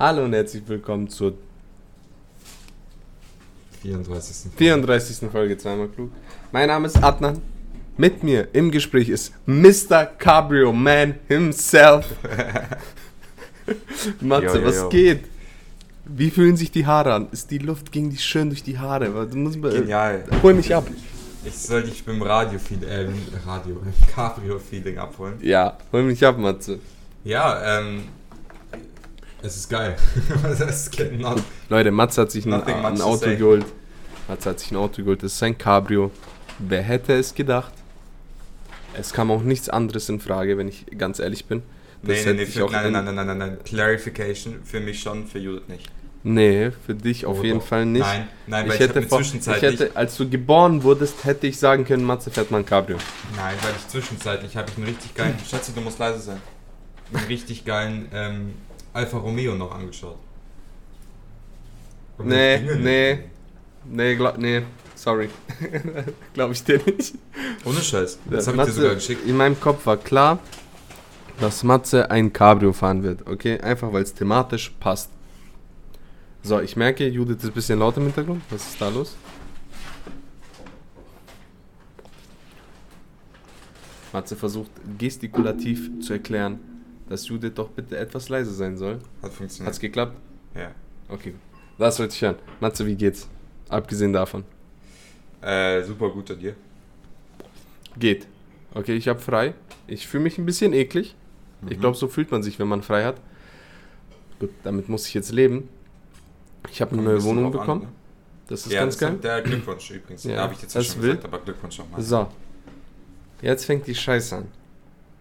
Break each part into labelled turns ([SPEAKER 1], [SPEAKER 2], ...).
[SPEAKER 1] Hallo und herzlich willkommen zur
[SPEAKER 2] 34.
[SPEAKER 1] 34. Folge zweimal klug. Mein Name ist Adnan. Mit mir im Gespräch ist Mr. Cabrio Man himself. Matze,
[SPEAKER 2] Jo, jo,
[SPEAKER 1] was geht? Wie fühlen sich die Haare an? Ist die Luft ging die schön durch die Haare? Du musst mal,
[SPEAKER 2] Genial.
[SPEAKER 1] hol mich ab.
[SPEAKER 2] Ich soll dich beim Radio, äh, Radio, Cabrio-Feeling abholen.
[SPEAKER 1] Ja, hol mich ab, Matze.
[SPEAKER 2] Ja, ähm, es ist geil. genau.
[SPEAKER 1] Leute, Matze hat sich ein, ein
[SPEAKER 2] to
[SPEAKER 1] Auto geholt. Matze hat sich ein Auto geholt. Das ist sein Cabrio. Wer hätte es gedacht? Es kam auch nichts anderes in Frage, wenn ich ganz ehrlich bin. Das
[SPEAKER 2] Nee, nee, nee, für, nein,
[SPEAKER 1] in-
[SPEAKER 2] nein, nein, nein, nein, nein. Clarification für mich schon, für Judith nicht.
[SPEAKER 1] Nee, für dich auf
[SPEAKER 2] Oh,
[SPEAKER 1] jeden. Fall nicht.
[SPEAKER 2] Nein, nein, weil
[SPEAKER 1] ich
[SPEAKER 2] ich,
[SPEAKER 1] hätte, vor, ich
[SPEAKER 2] zwischenzeitlich.
[SPEAKER 1] hätte, als du geboren wurdest, hätte ich sagen können, Matze fährt mal ein Cabrio.
[SPEAKER 2] Nein, weil ich zwischenzeitlich habe ich einen richtig geilen. Schatzi, du musst leise sein. Einen richtig geilen ähm, Alfa Romeo noch angeschaut.
[SPEAKER 1] Nee, nee. Nee, glaub, nee, sorry. Glaube ich dir nicht.
[SPEAKER 2] Ohne Scheiß. Das habe ich dir sogar geschickt.
[SPEAKER 1] In meinem Kopf war klar, dass Matze ein Cabrio fahren wird, okay? Einfach weil es thematisch passt. So, ich merke, Judith ist ein bisschen laut im Hintergrund. Was ist da los? Matze versucht gestikulativ zu erklären, dass Judith doch bitte etwas leise sein soll.
[SPEAKER 2] Hat funktioniert.
[SPEAKER 1] Hat's geklappt?
[SPEAKER 2] ja.
[SPEAKER 1] Okay. Das wollte ich hören. Matze, wie geht's? Abgesehen davon.
[SPEAKER 2] Äh, super gut an dir.
[SPEAKER 1] Geht. Okay, ich habe frei. Ich fühle mich ein bisschen eklig. Ich
[SPEAKER 2] Mhm.
[SPEAKER 1] glaube, so fühlt man sich, wenn man frei hat. Gut, damit muss ich jetzt leben. Ich habe eine neue Wohnung
[SPEAKER 2] drauf an,
[SPEAKER 1] bekommen.
[SPEAKER 2] ne?
[SPEAKER 1] Das ist
[SPEAKER 2] ja,
[SPEAKER 1] ganz
[SPEAKER 2] das
[SPEAKER 1] geil.
[SPEAKER 2] Der Glückwunsch übrigens.
[SPEAKER 1] Ja,
[SPEAKER 2] Ja, habe ich jetzt schon gesagt, aber Glückwunsch nochmal.
[SPEAKER 1] So. Jetzt fängt die Scheiße an.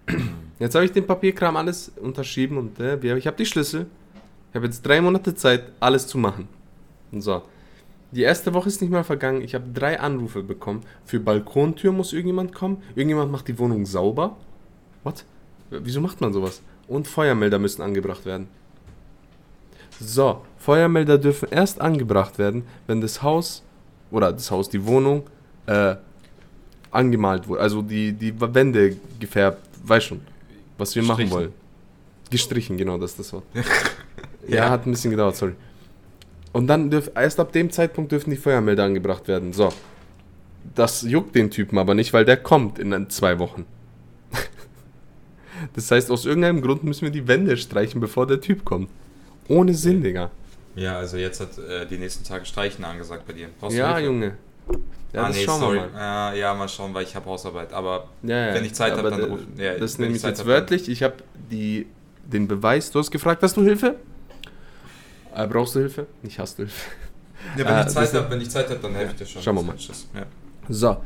[SPEAKER 1] Jetzt habe ich den Papierkram alles unterschrieben und äh, ich habe die Schlüssel. Ich habe jetzt drei Monate Zeit, alles zu machen. So. Die erste Woche ist nicht mal vergangen. Ich habe drei Anrufe bekommen. Für Balkontür muss irgendjemand kommen. Irgendjemand macht die Wohnung sauber. What? Wieso macht man sowas? Und Feuermelder müssen angebracht werden. So, Feuermelder dürfen erst angebracht werden, wenn das Haus oder das Haus, die Wohnung äh, angemalt wurde. Also die, die Wände gefärbt, weiß schon, was wir machen wollen. Gestrichen, genau, das ist das Wort. ja.
[SPEAKER 2] Ja.
[SPEAKER 1] hat ein bisschen gedauert, sorry. Und dann dürf, erst ab dem Zeitpunkt dürfen die Feuermelder angebracht werden. So. Das juckt den Typen aber nicht, weil der kommt in zwei Wochen. das heißt, aus irgendeinem Grund müssen wir die Wände streichen, bevor der Typ kommt. Ohne Sinn, Digga.
[SPEAKER 2] Ja, also jetzt hat äh, die nächsten Tage Streichen angesagt bei dir. Brauchst
[SPEAKER 1] Ja? Junge. Ja,
[SPEAKER 2] ah,
[SPEAKER 1] das
[SPEAKER 2] nee,
[SPEAKER 1] schauen
[SPEAKER 2] sorry.
[SPEAKER 1] wir mal.
[SPEAKER 2] Äh, ja, mal schauen, weil ich habe Hausarbeit. Aber
[SPEAKER 1] Ja, ja.
[SPEAKER 2] Wenn ich Zeit hab,
[SPEAKER 1] aber
[SPEAKER 2] dann
[SPEAKER 1] da-
[SPEAKER 2] ruf- ja,
[SPEAKER 1] Das nehme
[SPEAKER 2] ich
[SPEAKER 1] ich jetzt
[SPEAKER 2] hab,
[SPEAKER 1] wörtlich. Ich habe den Beweis. Du hast gefragt, hast du Hilfe? Äh, brauchst du Hilfe? Nicht hast du Hilfe.
[SPEAKER 2] ja, wenn,
[SPEAKER 1] Äh,
[SPEAKER 2] ich Zeit hab, wenn ich Zeit habe, dann helfe ich dir schon.
[SPEAKER 1] Schauen wir mal. So.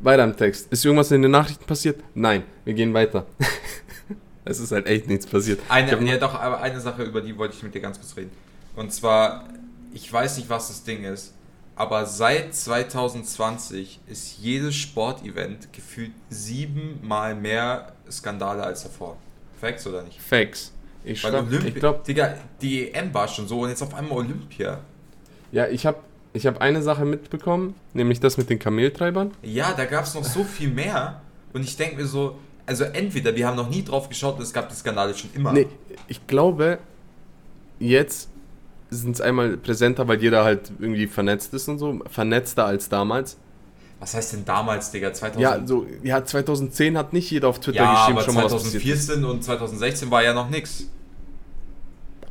[SPEAKER 1] Weiter im Text. Ist irgendwas in den Nachrichten passiert? Nein. Wir gehen weiter. es ist halt echt nichts passiert. Ich
[SPEAKER 2] Eine, ja, doch, aber eine Sache, über die wollte ich mit dir ganz kurz reden. Und zwar, ich weiß nicht, was das Ding ist, aber seit 2020 ist jedes Sportevent gefühlt siebenmal mehr Skandale als davor. Facts oder nicht?
[SPEAKER 1] Facts. Ich,
[SPEAKER 2] Weil Olympi
[SPEAKER 1] ich glaube,
[SPEAKER 2] Digga, die EM war schon so und jetzt auf einmal Olympia.
[SPEAKER 1] ja, ich habe ich hab eine Sache mitbekommen, nämlich das mit den Kameltreibern.
[SPEAKER 2] Ja, da gab es noch so viel mehr. Und ich denke mir so, also entweder wir haben noch nie drauf geschaut und es gab die Skandale schon immer.
[SPEAKER 1] Nee, ich glaube, jetzt sind es einmal präsenter, weil jeder halt irgendwie vernetzt ist und so. Vernetzter als damals.
[SPEAKER 2] Was heißt denn damals, Digga? 2000?
[SPEAKER 1] Ja, so, ja, 2010 hat nicht jeder auf Twitter
[SPEAKER 2] Ja,
[SPEAKER 1] geschrieben,
[SPEAKER 2] aber
[SPEAKER 1] schon mal was passiert ist.
[SPEAKER 2] 2014 und 2016 war ja noch nix.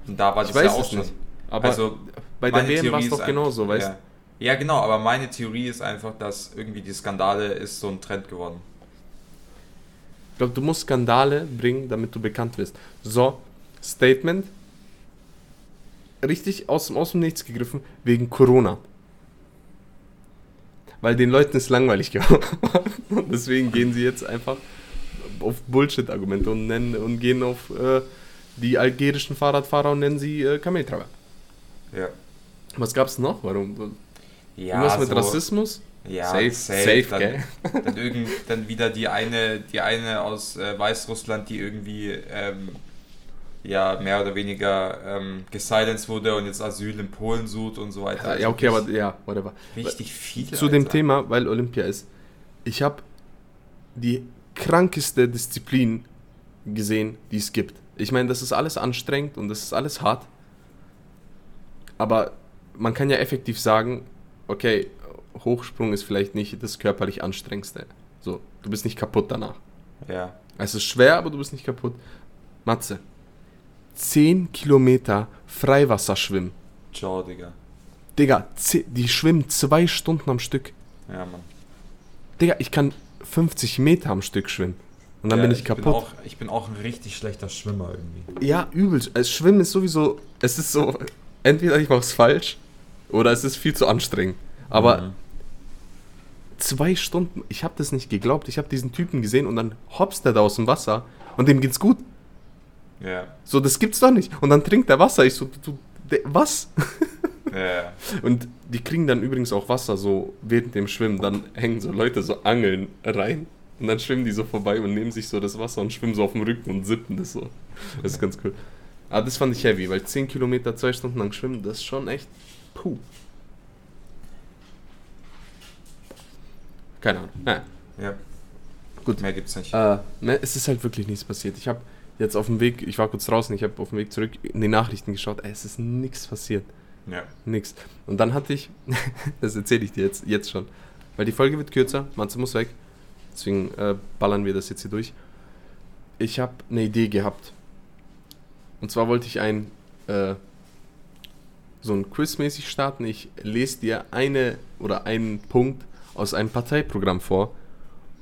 [SPEAKER 2] Und da war
[SPEAKER 1] Ich
[SPEAKER 2] das
[SPEAKER 1] weiß
[SPEAKER 2] ja auch schon.
[SPEAKER 1] nicht. Aber
[SPEAKER 2] also,
[SPEAKER 1] bei der WM war es doch genauso, weißt
[SPEAKER 2] ja. ja, genau, aber meine Theorie ist einfach, dass irgendwie die Skandale ist so ein Trend geworden.
[SPEAKER 1] Ich glaube, du musst Skandale bringen, damit du bekannt wirst. So, Statement. Richtig aus dem, aus dem Nichts gegriffen, wegen Corona. Weil den Leuten ist langweilig geworden. Und deswegen gehen sie jetzt einfach auf Bullshit-Argumente und, nennen- und gehen auf äh, die algerischen Fahrradfahrer und nennen sie äh, Kameltreiber.
[SPEAKER 2] Ja.
[SPEAKER 1] Was gab's noch? Warum?
[SPEAKER 2] Ja,
[SPEAKER 1] Irgendwas mit
[SPEAKER 2] so-
[SPEAKER 1] Rassismus?
[SPEAKER 2] Ja,
[SPEAKER 1] Safe, safe,
[SPEAKER 2] dann,
[SPEAKER 1] gell?
[SPEAKER 2] Dann, irgend, dann wieder die eine, die eine aus äh, Weißrussland, die irgendwie ähm, ja mehr oder weniger ähm, gesilenced wurde und jetzt Asyl in Polen sucht und so weiter. Also
[SPEAKER 1] Ja, okay, aber ja, whatever.
[SPEAKER 2] richtig viele.
[SPEAKER 1] Zu dem
[SPEAKER 2] Alter.
[SPEAKER 1] Thema, weil Olympia ist. Ich habe die krankeste Disziplin gesehen, die es gibt. Ich meine, das ist alles anstrengend und das ist alles hart. Aber man kann ja effektiv sagen, okay, Hochsprung ist vielleicht nicht das körperlich anstrengendste. So, du bist nicht kaputt danach.
[SPEAKER 2] Ja.
[SPEAKER 1] Es ist schwer, aber du bist nicht kaputt. Matze, 10 Kilometer Freiwasserschwimmen.
[SPEAKER 2] Ciao, Digga.
[SPEAKER 1] Digga, die schwimmen zwei Stunden am Stück.
[SPEAKER 2] Ja, Mann.
[SPEAKER 1] Digga, ich kann 50 Meter am Stück schwimmen. Und dann
[SPEAKER 2] ja,
[SPEAKER 1] bin ich kaputt.
[SPEAKER 2] auch, ich bin auch ein richtig schlechter Schwimmer irgendwie.
[SPEAKER 1] Ja, übel. Also Schwimmen ist sowieso, es ist so, entweder ich mache es falsch oder es ist viel zu anstrengend. Aber
[SPEAKER 2] Mhm.
[SPEAKER 1] zwei Stunden, ich habe das nicht geglaubt. Ich habe diesen Typen gesehen und dann hopst er da aus dem Wasser und dem geht's gut.
[SPEAKER 2] Ja.
[SPEAKER 1] So, das gibt's doch nicht. Und dann trinkt er Wasser. Ich so, du, de- was?
[SPEAKER 2] Ja, ja.
[SPEAKER 1] Und die kriegen dann übrigens auch Wasser so während dem Schwimmen. Dann hängen so Leute so Angeln rein. Und dann schwimmen die so vorbei und nehmen sich so das Wasser und schwimmen so auf dem Rücken und sippen das so. Das ist ganz cool. Aber das fand ich heavy, weil 10 Kilometer, 2 Stunden lang schwimmen, das ist schon echt. Puh. Keine Ahnung. Naja.
[SPEAKER 2] ja.
[SPEAKER 1] Gut.
[SPEAKER 2] Mehr gibt's nicht.
[SPEAKER 1] Äh, ne, es ist halt wirklich nichts passiert. Ich habe jetzt auf dem Weg, ich war kurz draußen, ich habe auf dem Weg zurück in die Nachrichten geschaut, ey, es ist nichts passiert.
[SPEAKER 2] Ja.
[SPEAKER 1] Nix. Und dann hatte ich, das erzähle ich dir jetzt, jetzt schon, weil die Folge wird kürzer, Matze muss weg, deswegen äh, ballern wir das jetzt hier durch. Ich habe eine Idee gehabt. Und zwar wollte ich ein, äh, so ein Quiz-mäßig starten. Ich lese dir eine oder einen Punkt aus einem Parteiprogramm vor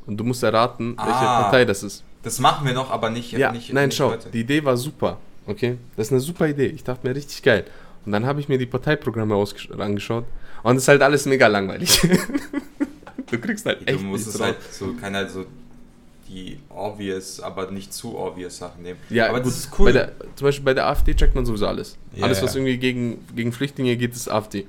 [SPEAKER 1] und du musst erraten, welche
[SPEAKER 2] Ah.
[SPEAKER 1] Partei das ist.
[SPEAKER 2] Das machen wir noch, aber nicht,
[SPEAKER 1] Ja,
[SPEAKER 2] nicht
[SPEAKER 1] nein,
[SPEAKER 2] nicht
[SPEAKER 1] schau,
[SPEAKER 2] heute.
[SPEAKER 1] die Idee war super, okay? Das ist eine super Idee. Ich dachte mir, richtig geil. Und dann habe ich mir die Parteiprogramme angeschaut und es ist halt alles mega langweilig. du kriegst halt
[SPEAKER 2] Du
[SPEAKER 1] echt
[SPEAKER 2] musst
[SPEAKER 1] nichts
[SPEAKER 2] es halt so, keine so die obvious, aber nicht zu obvious Sachen nehmen.
[SPEAKER 1] Ja,
[SPEAKER 2] aber
[SPEAKER 1] gut,
[SPEAKER 2] das ist cool.
[SPEAKER 1] Der, zum Beispiel bei der AfD checkt man sowieso alles.
[SPEAKER 2] Ja,
[SPEAKER 1] alles,
[SPEAKER 2] ja.
[SPEAKER 1] was irgendwie gegen, gegen Flüchtlinge geht, ist AfD.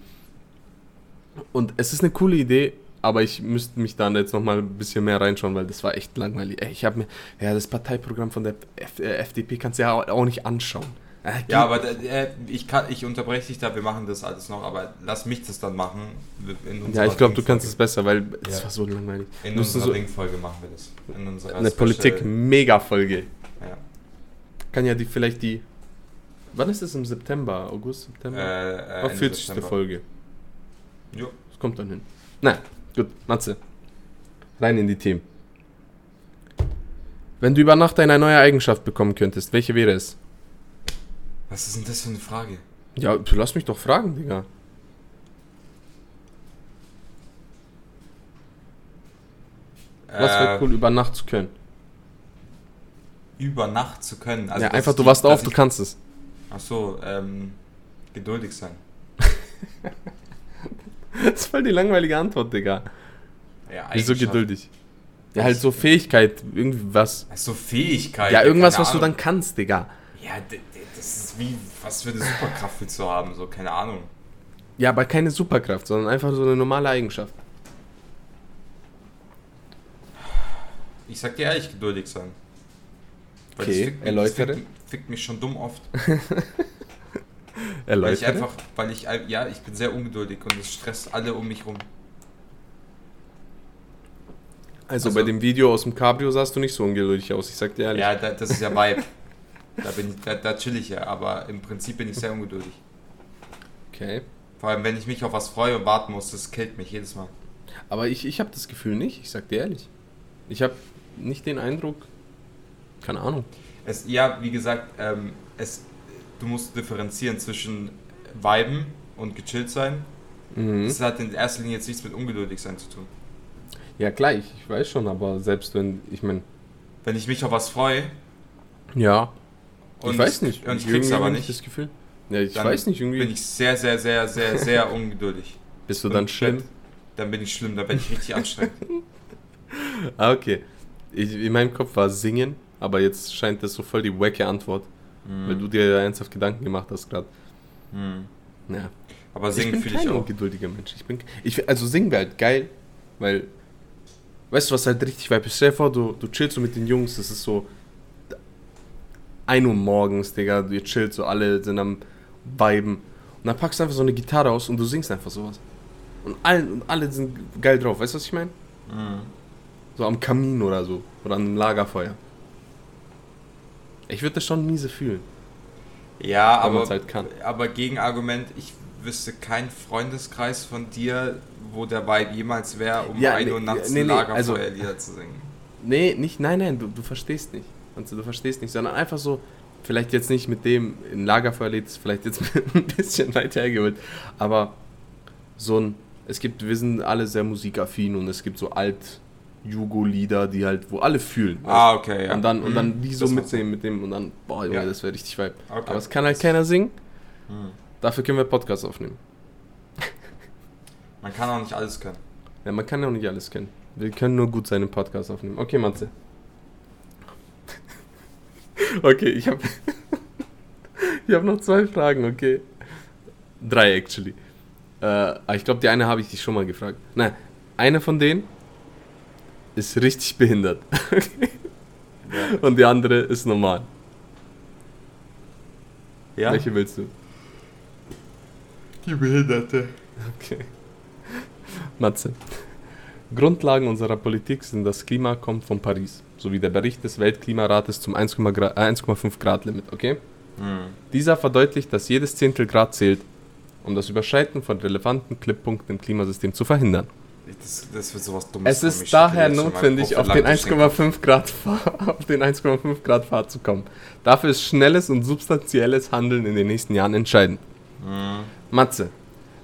[SPEAKER 1] Und es ist eine coole Idee, aber ich müsste mich da jetzt nochmal ein bisschen mehr reinschauen, weil das war echt langweilig. Ey, ich habe mir, ja, das Parteiprogramm von der F äh, FDP kannst du ja auch, nicht anschauen. Äh,
[SPEAKER 2] ja, aber äh, ich, kann, ich unterbreche dich da, wir machen das alles noch, aber lass mich das dann machen.
[SPEAKER 1] Ja, ich glaube, du kannst es besser, weil es
[SPEAKER 2] Ja.
[SPEAKER 1] war so langweilig.
[SPEAKER 2] In
[SPEAKER 1] müssen
[SPEAKER 2] unserer
[SPEAKER 1] so
[SPEAKER 2] Ringfolge machen wir das. In unserer
[SPEAKER 1] eine Politik-Mega-Folge.
[SPEAKER 2] Ja.
[SPEAKER 1] Kann ja die vielleicht die. Wann ist es im September? August, September?
[SPEAKER 2] Äh, äh,
[SPEAKER 1] Auf
[SPEAKER 2] Ende
[SPEAKER 1] 40.
[SPEAKER 2] September.
[SPEAKER 1] Folge.
[SPEAKER 2] Jo.
[SPEAKER 1] Das kommt dann hin. Na, gut, Matze. Rein in die Themen. Wenn du über Nacht eine neue Eigenschaft bekommen könntest, welche wäre es?
[SPEAKER 2] Was ist denn das für eine Frage?
[SPEAKER 1] Ja, du lass mich doch fragen, Digga. Was wäre cool, über Nacht zu können?
[SPEAKER 2] Über Nacht zu können. Also
[SPEAKER 1] ja, einfach, du wachst auf, du kannst es.
[SPEAKER 2] Ach so, ähm, geduldig sein.
[SPEAKER 1] Das ist voll die langweilige Antwort, Digga.
[SPEAKER 2] Ja,
[SPEAKER 1] Wieso geduldig? Ja, halt so Fähigkeit, irgendwie was.
[SPEAKER 2] Ach so, Fähigkeit.
[SPEAKER 1] Ja, irgendwas, was du dann kannst, Digga.
[SPEAKER 2] Ja, das ist wie, was für eine Superkraft willst du haben, so, keine Ahnung.
[SPEAKER 1] Ja, aber keine Superkraft, sondern einfach so eine normale Eigenschaft.
[SPEAKER 2] Ich sag dir ehrlich, geduldig sein. Weil
[SPEAKER 1] Okay,
[SPEAKER 2] das fickt
[SPEAKER 1] erläutere.
[SPEAKER 2] Das fickt, fickt mich schon dumm oft. Weil ich
[SPEAKER 1] Erläutere.
[SPEAKER 2] einfach, weil ich, ja, ich bin sehr ungeduldig und es stresst alle um mich rum.
[SPEAKER 1] Also,
[SPEAKER 2] Also-
[SPEAKER 1] bei dem Video aus dem Cabrio sahst du nicht so ungeduldig aus, ich sag dir ehrlich.
[SPEAKER 2] Ja, da, das ist ja Vibe. da, bin ich, da, da chill ich ja, aber im Prinzip bin ich sehr ungeduldig.
[SPEAKER 1] Okay.
[SPEAKER 2] Vor allem, wenn ich mich auf was freue und warten muss, das killt mich jedes Mal.
[SPEAKER 1] Aber ich, ich habe das Gefühl nicht, ich sag dir ehrlich. Ich habe nicht den Eindruck, keine Ahnung.
[SPEAKER 2] Es, ja, wie gesagt, ähm, es, du musst differenzieren zwischen Viben und gechillt sein.
[SPEAKER 1] Mhm.
[SPEAKER 2] Das hat in erster Linie jetzt nichts mit ungeduldig sein zu tun.
[SPEAKER 1] Ja, klar, ich, weiß schon, aber selbst wenn, ich meine,
[SPEAKER 2] Wenn ich mich auf was freue
[SPEAKER 1] ja,
[SPEAKER 2] und
[SPEAKER 1] ich weiß nicht.
[SPEAKER 2] und ich krieg's aber nicht,
[SPEAKER 1] das Gefühl. Ja, ich weiß nicht, irgendwie
[SPEAKER 2] bin ich sehr, sehr, sehr, sehr, sehr ungeduldig.
[SPEAKER 1] bist du dann schlimm.
[SPEAKER 2] Dann bin ich schlimm, dann bin ich richtig anstrengend.
[SPEAKER 1] Ah, okay. Ich, in meinem Kopf war singen, aber jetzt scheint das so voll die wacke Antwort, weil du dir ja ernsthaft Gedanken gemacht hast gerade.
[SPEAKER 2] Hm.
[SPEAKER 1] Ja.
[SPEAKER 2] Aber
[SPEAKER 1] ich
[SPEAKER 2] singen
[SPEAKER 1] bin
[SPEAKER 2] fühle
[SPEAKER 1] kein
[SPEAKER 2] ich auch.
[SPEAKER 1] ungeduldiger Mensch. Ich bin, ich, also singen wäre halt geil, weil, weißt du, was halt richtig vibe ist? Stell dir vor, du, du chillst so mit den Jungs, das ist so 1 Uhr morgens, Digga, ihr chillt so, alle sind am Viben. Und dann packst du einfach so eine Gitarre aus und du singst einfach sowas. Und, allen, und alle sind geil drauf, weißt du, was ich meine?
[SPEAKER 2] Mhm.
[SPEAKER 1] So am Kamin oder so. Oder an einem Lagerfeuer. Ich würde das schon miese fühlen.
[SPEAKER 2] Ja, aber,
[SPEAKER 1] halt kann.
[SPEAKER 2] aber Gegenargument, ich wüsste kein Freundeskreis von dir, wo der Vibe jemals wäre, um
[SPEAKER 1] Ja,
[SPEAKER 2] 1
[SPEAKER 1] nee,
[SPEAKER 2] Uhr nachts
[SPEAKER 1] nee, nee, also-
[SPEAKER 2] Lagerfeuerlieder zu singen.
[SPEAKER 1] Nee, nicht, nein, nein, du, du verstehst nicht. Also, du verstehst nicht, sondern einfach so, vielleicht jetzt nicht mit dem in Lagerfeuerlied, vielleicht jetzt ein bisschen weiter hergeholt, aber so ein, es gibt, wir sind alle sehr musikaffin und es gibt so alt Jugo-Lieder, die halt, wo alle fühlen.
[SPEAKER 2] Ah, okay, ja.
[SPEAKER 1] Und dann, und dann
[SPEAKER 2] Mhm,
[SPEAKER 1] die so mitnehmen mit dem und dann, boah, Junge,
[SPEAKER 2] Ja.
[SPEAKER 1] das wäre richtig vibe.
[SPEAKER 2] Okay.
[SPEAKER 1] Aber es kann halt keiner singen,
[SPEAKER 2] Hm.
[SPEAKER 1] dafür können wir Podcasts aufnehmen.
[SPEAKER 2] Man kann auch nicht alles können.
[SPEAKER 1] Ja, man kann ja auch nicht alles kennen. Wir können nur gut seinen Podcast aufnehmen. Okay, Matze. okay, ich habe ich hab noch zwei Fragen, okay? Drei, actually. Äh, aber ich glaube, die eine habe ich dich schon mal gefragt. Nein, eine von denen ist richtig behindert.
[SPEAKER 2] Ja.
[SPEAKER 1] Und die andere ist normal.
[SPEAKER 2] ja?
[SPEAKER 1] Welche willst du?
[SPEAKER 2] Die Behinderte.
[SPEAKER 1] Okay. Matze. Grundlagen unserer Politik sind, das Klima kommt von Paris, sowie der Bericht des Weltklimarates zum 1,5 Gra- äh, 1,5 Grad Limit, okay?
[SPEAKER 2] Hm.
[SPEAKER 1] Dieser verdeutlicht, dass jedes Zehntel Grad zählt, um das Überschreiten von relevanten Klipppunkten im Klimasystem zu verhindern.
[SPEAKER 2] Das, das wird sowas Dummes.
[SPEAKER 1] Es ist daher notwendig, auf den
[SPEAKER 2] prophylaktisch
[SPEAKER 1] 1,5 Grad, Fahr- auf den 1,5 Grad Pfad zu kommen. Dafür ist schnelles und substanzielles Handeln in den nächsten Jahren entscheidend.
[SPEAKER 2] Hm.
[SPEAKER 1] Matze,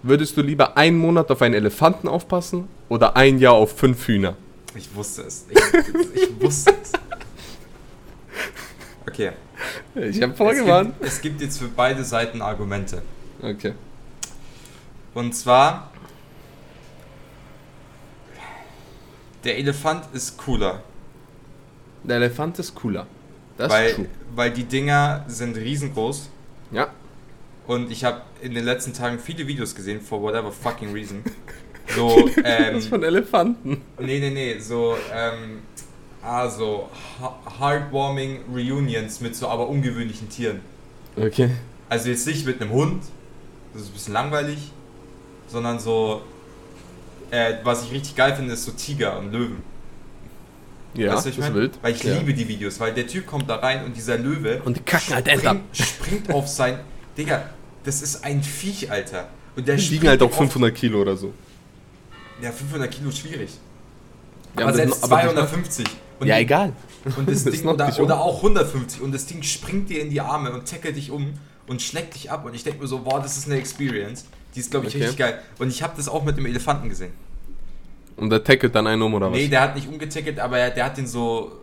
[SPEAKER 1] würdest du lieber einen Monat auf einen Elefanten aufpassen oder ein Jahr auf fünf Hühner?
[SPEAKER 2] Ich wusste es. Ich, ich wusste es. Okay.
[SPEAKER 1] Ich habe
[SPEAKER 2] Es
[SPEAKER 1] vorgewarnt.
[SPEAKER 2] gibt, es gibt jetzt für beide Seiten Argumente.
[SPEAKER 1] Okay.
[SPEAKER 2] Und zwar. Der Elefant ist cooler.
[SPEAKER 1] Der Elefant ist cooler. Das ist
[SPEAKER 2] weil,
[SPEAKER 1] true.
[SPEAKER 2] weil die Dinger sind riesengroß.
[SPEAKER 1] Ja.
[SPEAKER 2] Und ich habe in den letzten Tagen viele Videos gesehen, for whatever fucking reason. So, ähm,
[SPEAKER 1] von Elefanten.
[SPEAKER 2] nee, nee, nee, so, ähm, also, heartwarming Reunions mit so aber ungewöhnlichen Tieren.
[SPEAKER 1] Okay.
[SPEAKER 2] Also jetzt nicht mit einem Hund, das ist ein bisschen langweilig, sondern so, äh, was ich richtig geil finde, ist so Tiger und Löwen.
[SPEAKER 1] Ja,
[SPEAKER 2] weißt du, ich
[SPEAKER 1] das ist
[SPEAKER 2] mein?
[SPEAKER 1] wild.
[SPEAKER 2] Weil ich
[SPEAKER 1] ja.
[SPEAKER 2] liebe die Videos, weil der Typ kommt da rein und dieser Löwe
[SPEAKER 1] Und die kacken halt
[SPEAKER 2] springt, springt auf sein, Digga, das ist ein Viech, Alter. Und der
[SPEAKER 1] Die wiegen halt auch
[SPEAKER 2] auf-
[SPEAKER 1] 500 Kilo oder so.
[SPEAKER 2] Ja, 500 Kilo schwierig.
[SPEAKER 1] Ja,
[SPEAKER 2] aber selbst
[SPEAKER 1] aber das-
[SPEAKER 2] 250. Und
[SPEAKER 1] ja, egal.
[SPEAKER 2] Und das Ding, oder,
[SPEAKER 1] um.
[SPEAKER 2] oder auch 150 und das Ding springt dir in die Arme und tackelt dich um und schlägt dich ab und ich denke mir so, boah, das ist eine Experience. Die ist, glaube ich,
[SPEAKER 1] Okay.
[SPEAKER 2] richtig geil. Und ich habe das auch mit dem Elefanten gesehen.
[SPEAKER 1] Und der tackelt dann einen um oder was?
[SPEAKER 2] Nee, der hat nicht umgetackelt, aber er, der hat den so,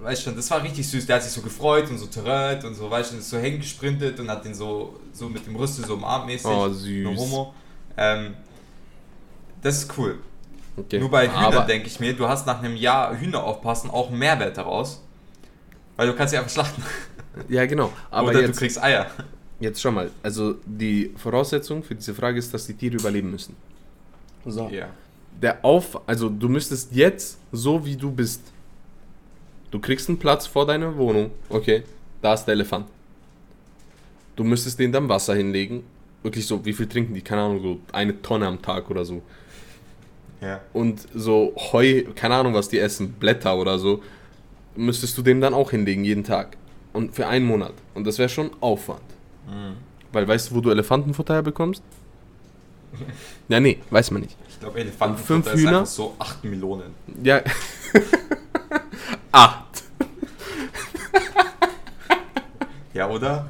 [SPEAKER 2] äh, weißt schon, das war richtig süß. Der hat sich so gefreut und so terreit und so, weißt du, ist so hängen gesprintet und hat den so, so mit dem Rüste so umarmt mäßig.
[SPEAKER 1] Oh, süß.
[SPEAKER 2] No Homo. Ähm, das ist cool.
[SPEAKER 1] Okay.
[SPEAKER 2] Nur bei Hühnern denke ich mir, du hast nach einem Jahr Hühner aufpassen auch einen Mehrwert daraus. Weil du kannst sie einfach schlachten.
[SPEAKER 1] Ja, genau. Aber
[SPEAKER 2] Oder
[SPEAKER 1] jetzt,
[SPEAKER 2] du kriegst Eier.
[SPEAKER 1] Jetzt schon mal. Also die Voraussetzung für diese Frage ist, dass die Tiere überleben müssen. So.
[SPEAKER 2] Ja.
[SPEAKER 1] Der Auf, also du müsstest jetzt so wie du bist. Du kriegst einen Platz vor deiner Wohnung. Okay, da ist der Elefant. Du müsstest denen dann Wasser hinlegen. Wirklich so, wie viel trinken die? Keine Ahnung, so eine Tonne am Tag oder so.
[SPEAKER 2] Ja.
[SPEAKER 1] Und so Heu, keine Ahnung, was die essen, Blätter oder so, müsstest du dem dann auch hinlegen, jeden Tag. Und für einen Monat. Und das wäre schon Aufwand.
[SPEAKER 2] Mhm.
[SPEAKER 1] Weil weißt du, wo du Elefantenfutter herbekommst? Ja, nee, weiß man nicht.
[SPEAKER 2] Ich glaube, Elefanten
[SPEAKER 1] Und fünf
[SPEAKER 2] ist
[SPEAKER 1] Hühner?
[SPEAKER 2] einfach so 8 Millionen.
[SPEAKER 1] Ja. Acht.
[SPEAKER 2] Ja, oder?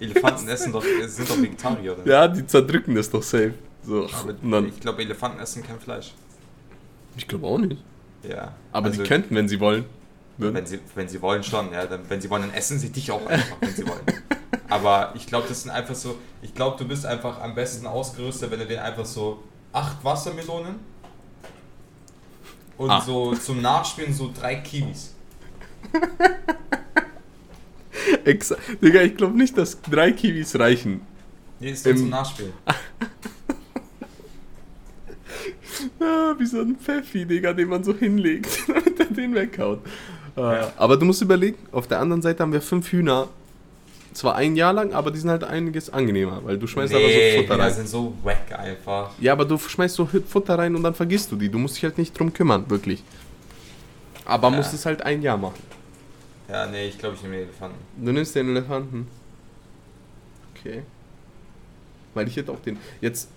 [SPEAKER 2] Elefanten essen doch, sind doch Vegetarier, oder?
[SPEAKER 1] Ja, die zerdrücken das doch safe. So, dann,
[SPEAKER 2] ich glaube, Elefanten essen kein Fleisch.
[SPEAKER 1] ich glaube auch nicht.
[SPEAKER 2] Ja.
[SPEAKER 1] Aber
[SPEAKER 2] Also,
[SPEAKER 1] die könnten, wenn sie wollen.
[SPEAKER 2] Wenn sie, wenn sie wollen schon, ja. Dann, wenn sie wollen, dann essen sie dich auch einfach, wenn sie wollen. Aber ich glaube, das sind einfach so. Ich glaube, du bist einfach am besten ausgerüstet, wenn du den einfach so acht Wassermelonen und
[SPEAKER 1] Ah.
[SPEAKER 2] so zum Nachspielen so drei Kiwis.
[SPEAKER 1] Exa Digga, ich glaube nicht, dass drei Kiwis reichen.
[SPEAKER 2] Nee, ist nur
[SPEAKER 1] Im-
[SPEAKER 2] zum Nachspielen.
[SPEAKER 1] Ah, wie so ein Pfeffi, Digga, den man so hinlegt, damit er den weghaut. Ah,
[SPEAKER 2] Ja.
[SPEAKER 1] Aber du musst überlegen, auf der anderen Seite haben wir fünf Hühner. Zwar ein Jahr lang, aber die sind halt einiges angenehmer, weil du schmeißt aber so
[SPEAKER 2] Nee,
[SPEAKER 1] Futter rein.
[SPEAKER 2] sind so wack einfach.
[SPEAKER 1] Ja, aber du schmeißt so Futter rein und dann vergisst du die. Du musst dich halt nicht drum kümmern, wirklich. Aber
[SPEAKER 2] Ja.
[SPEAKER 1] musst es halt ein Jahr machen.
[SPEAKER 2] Ja, nee, ich glaube, ich nehme Elefanten.
[SPEAKER 1] Du nimmst den Elefanten. Okay. weil ich hätte auch den. Jetzt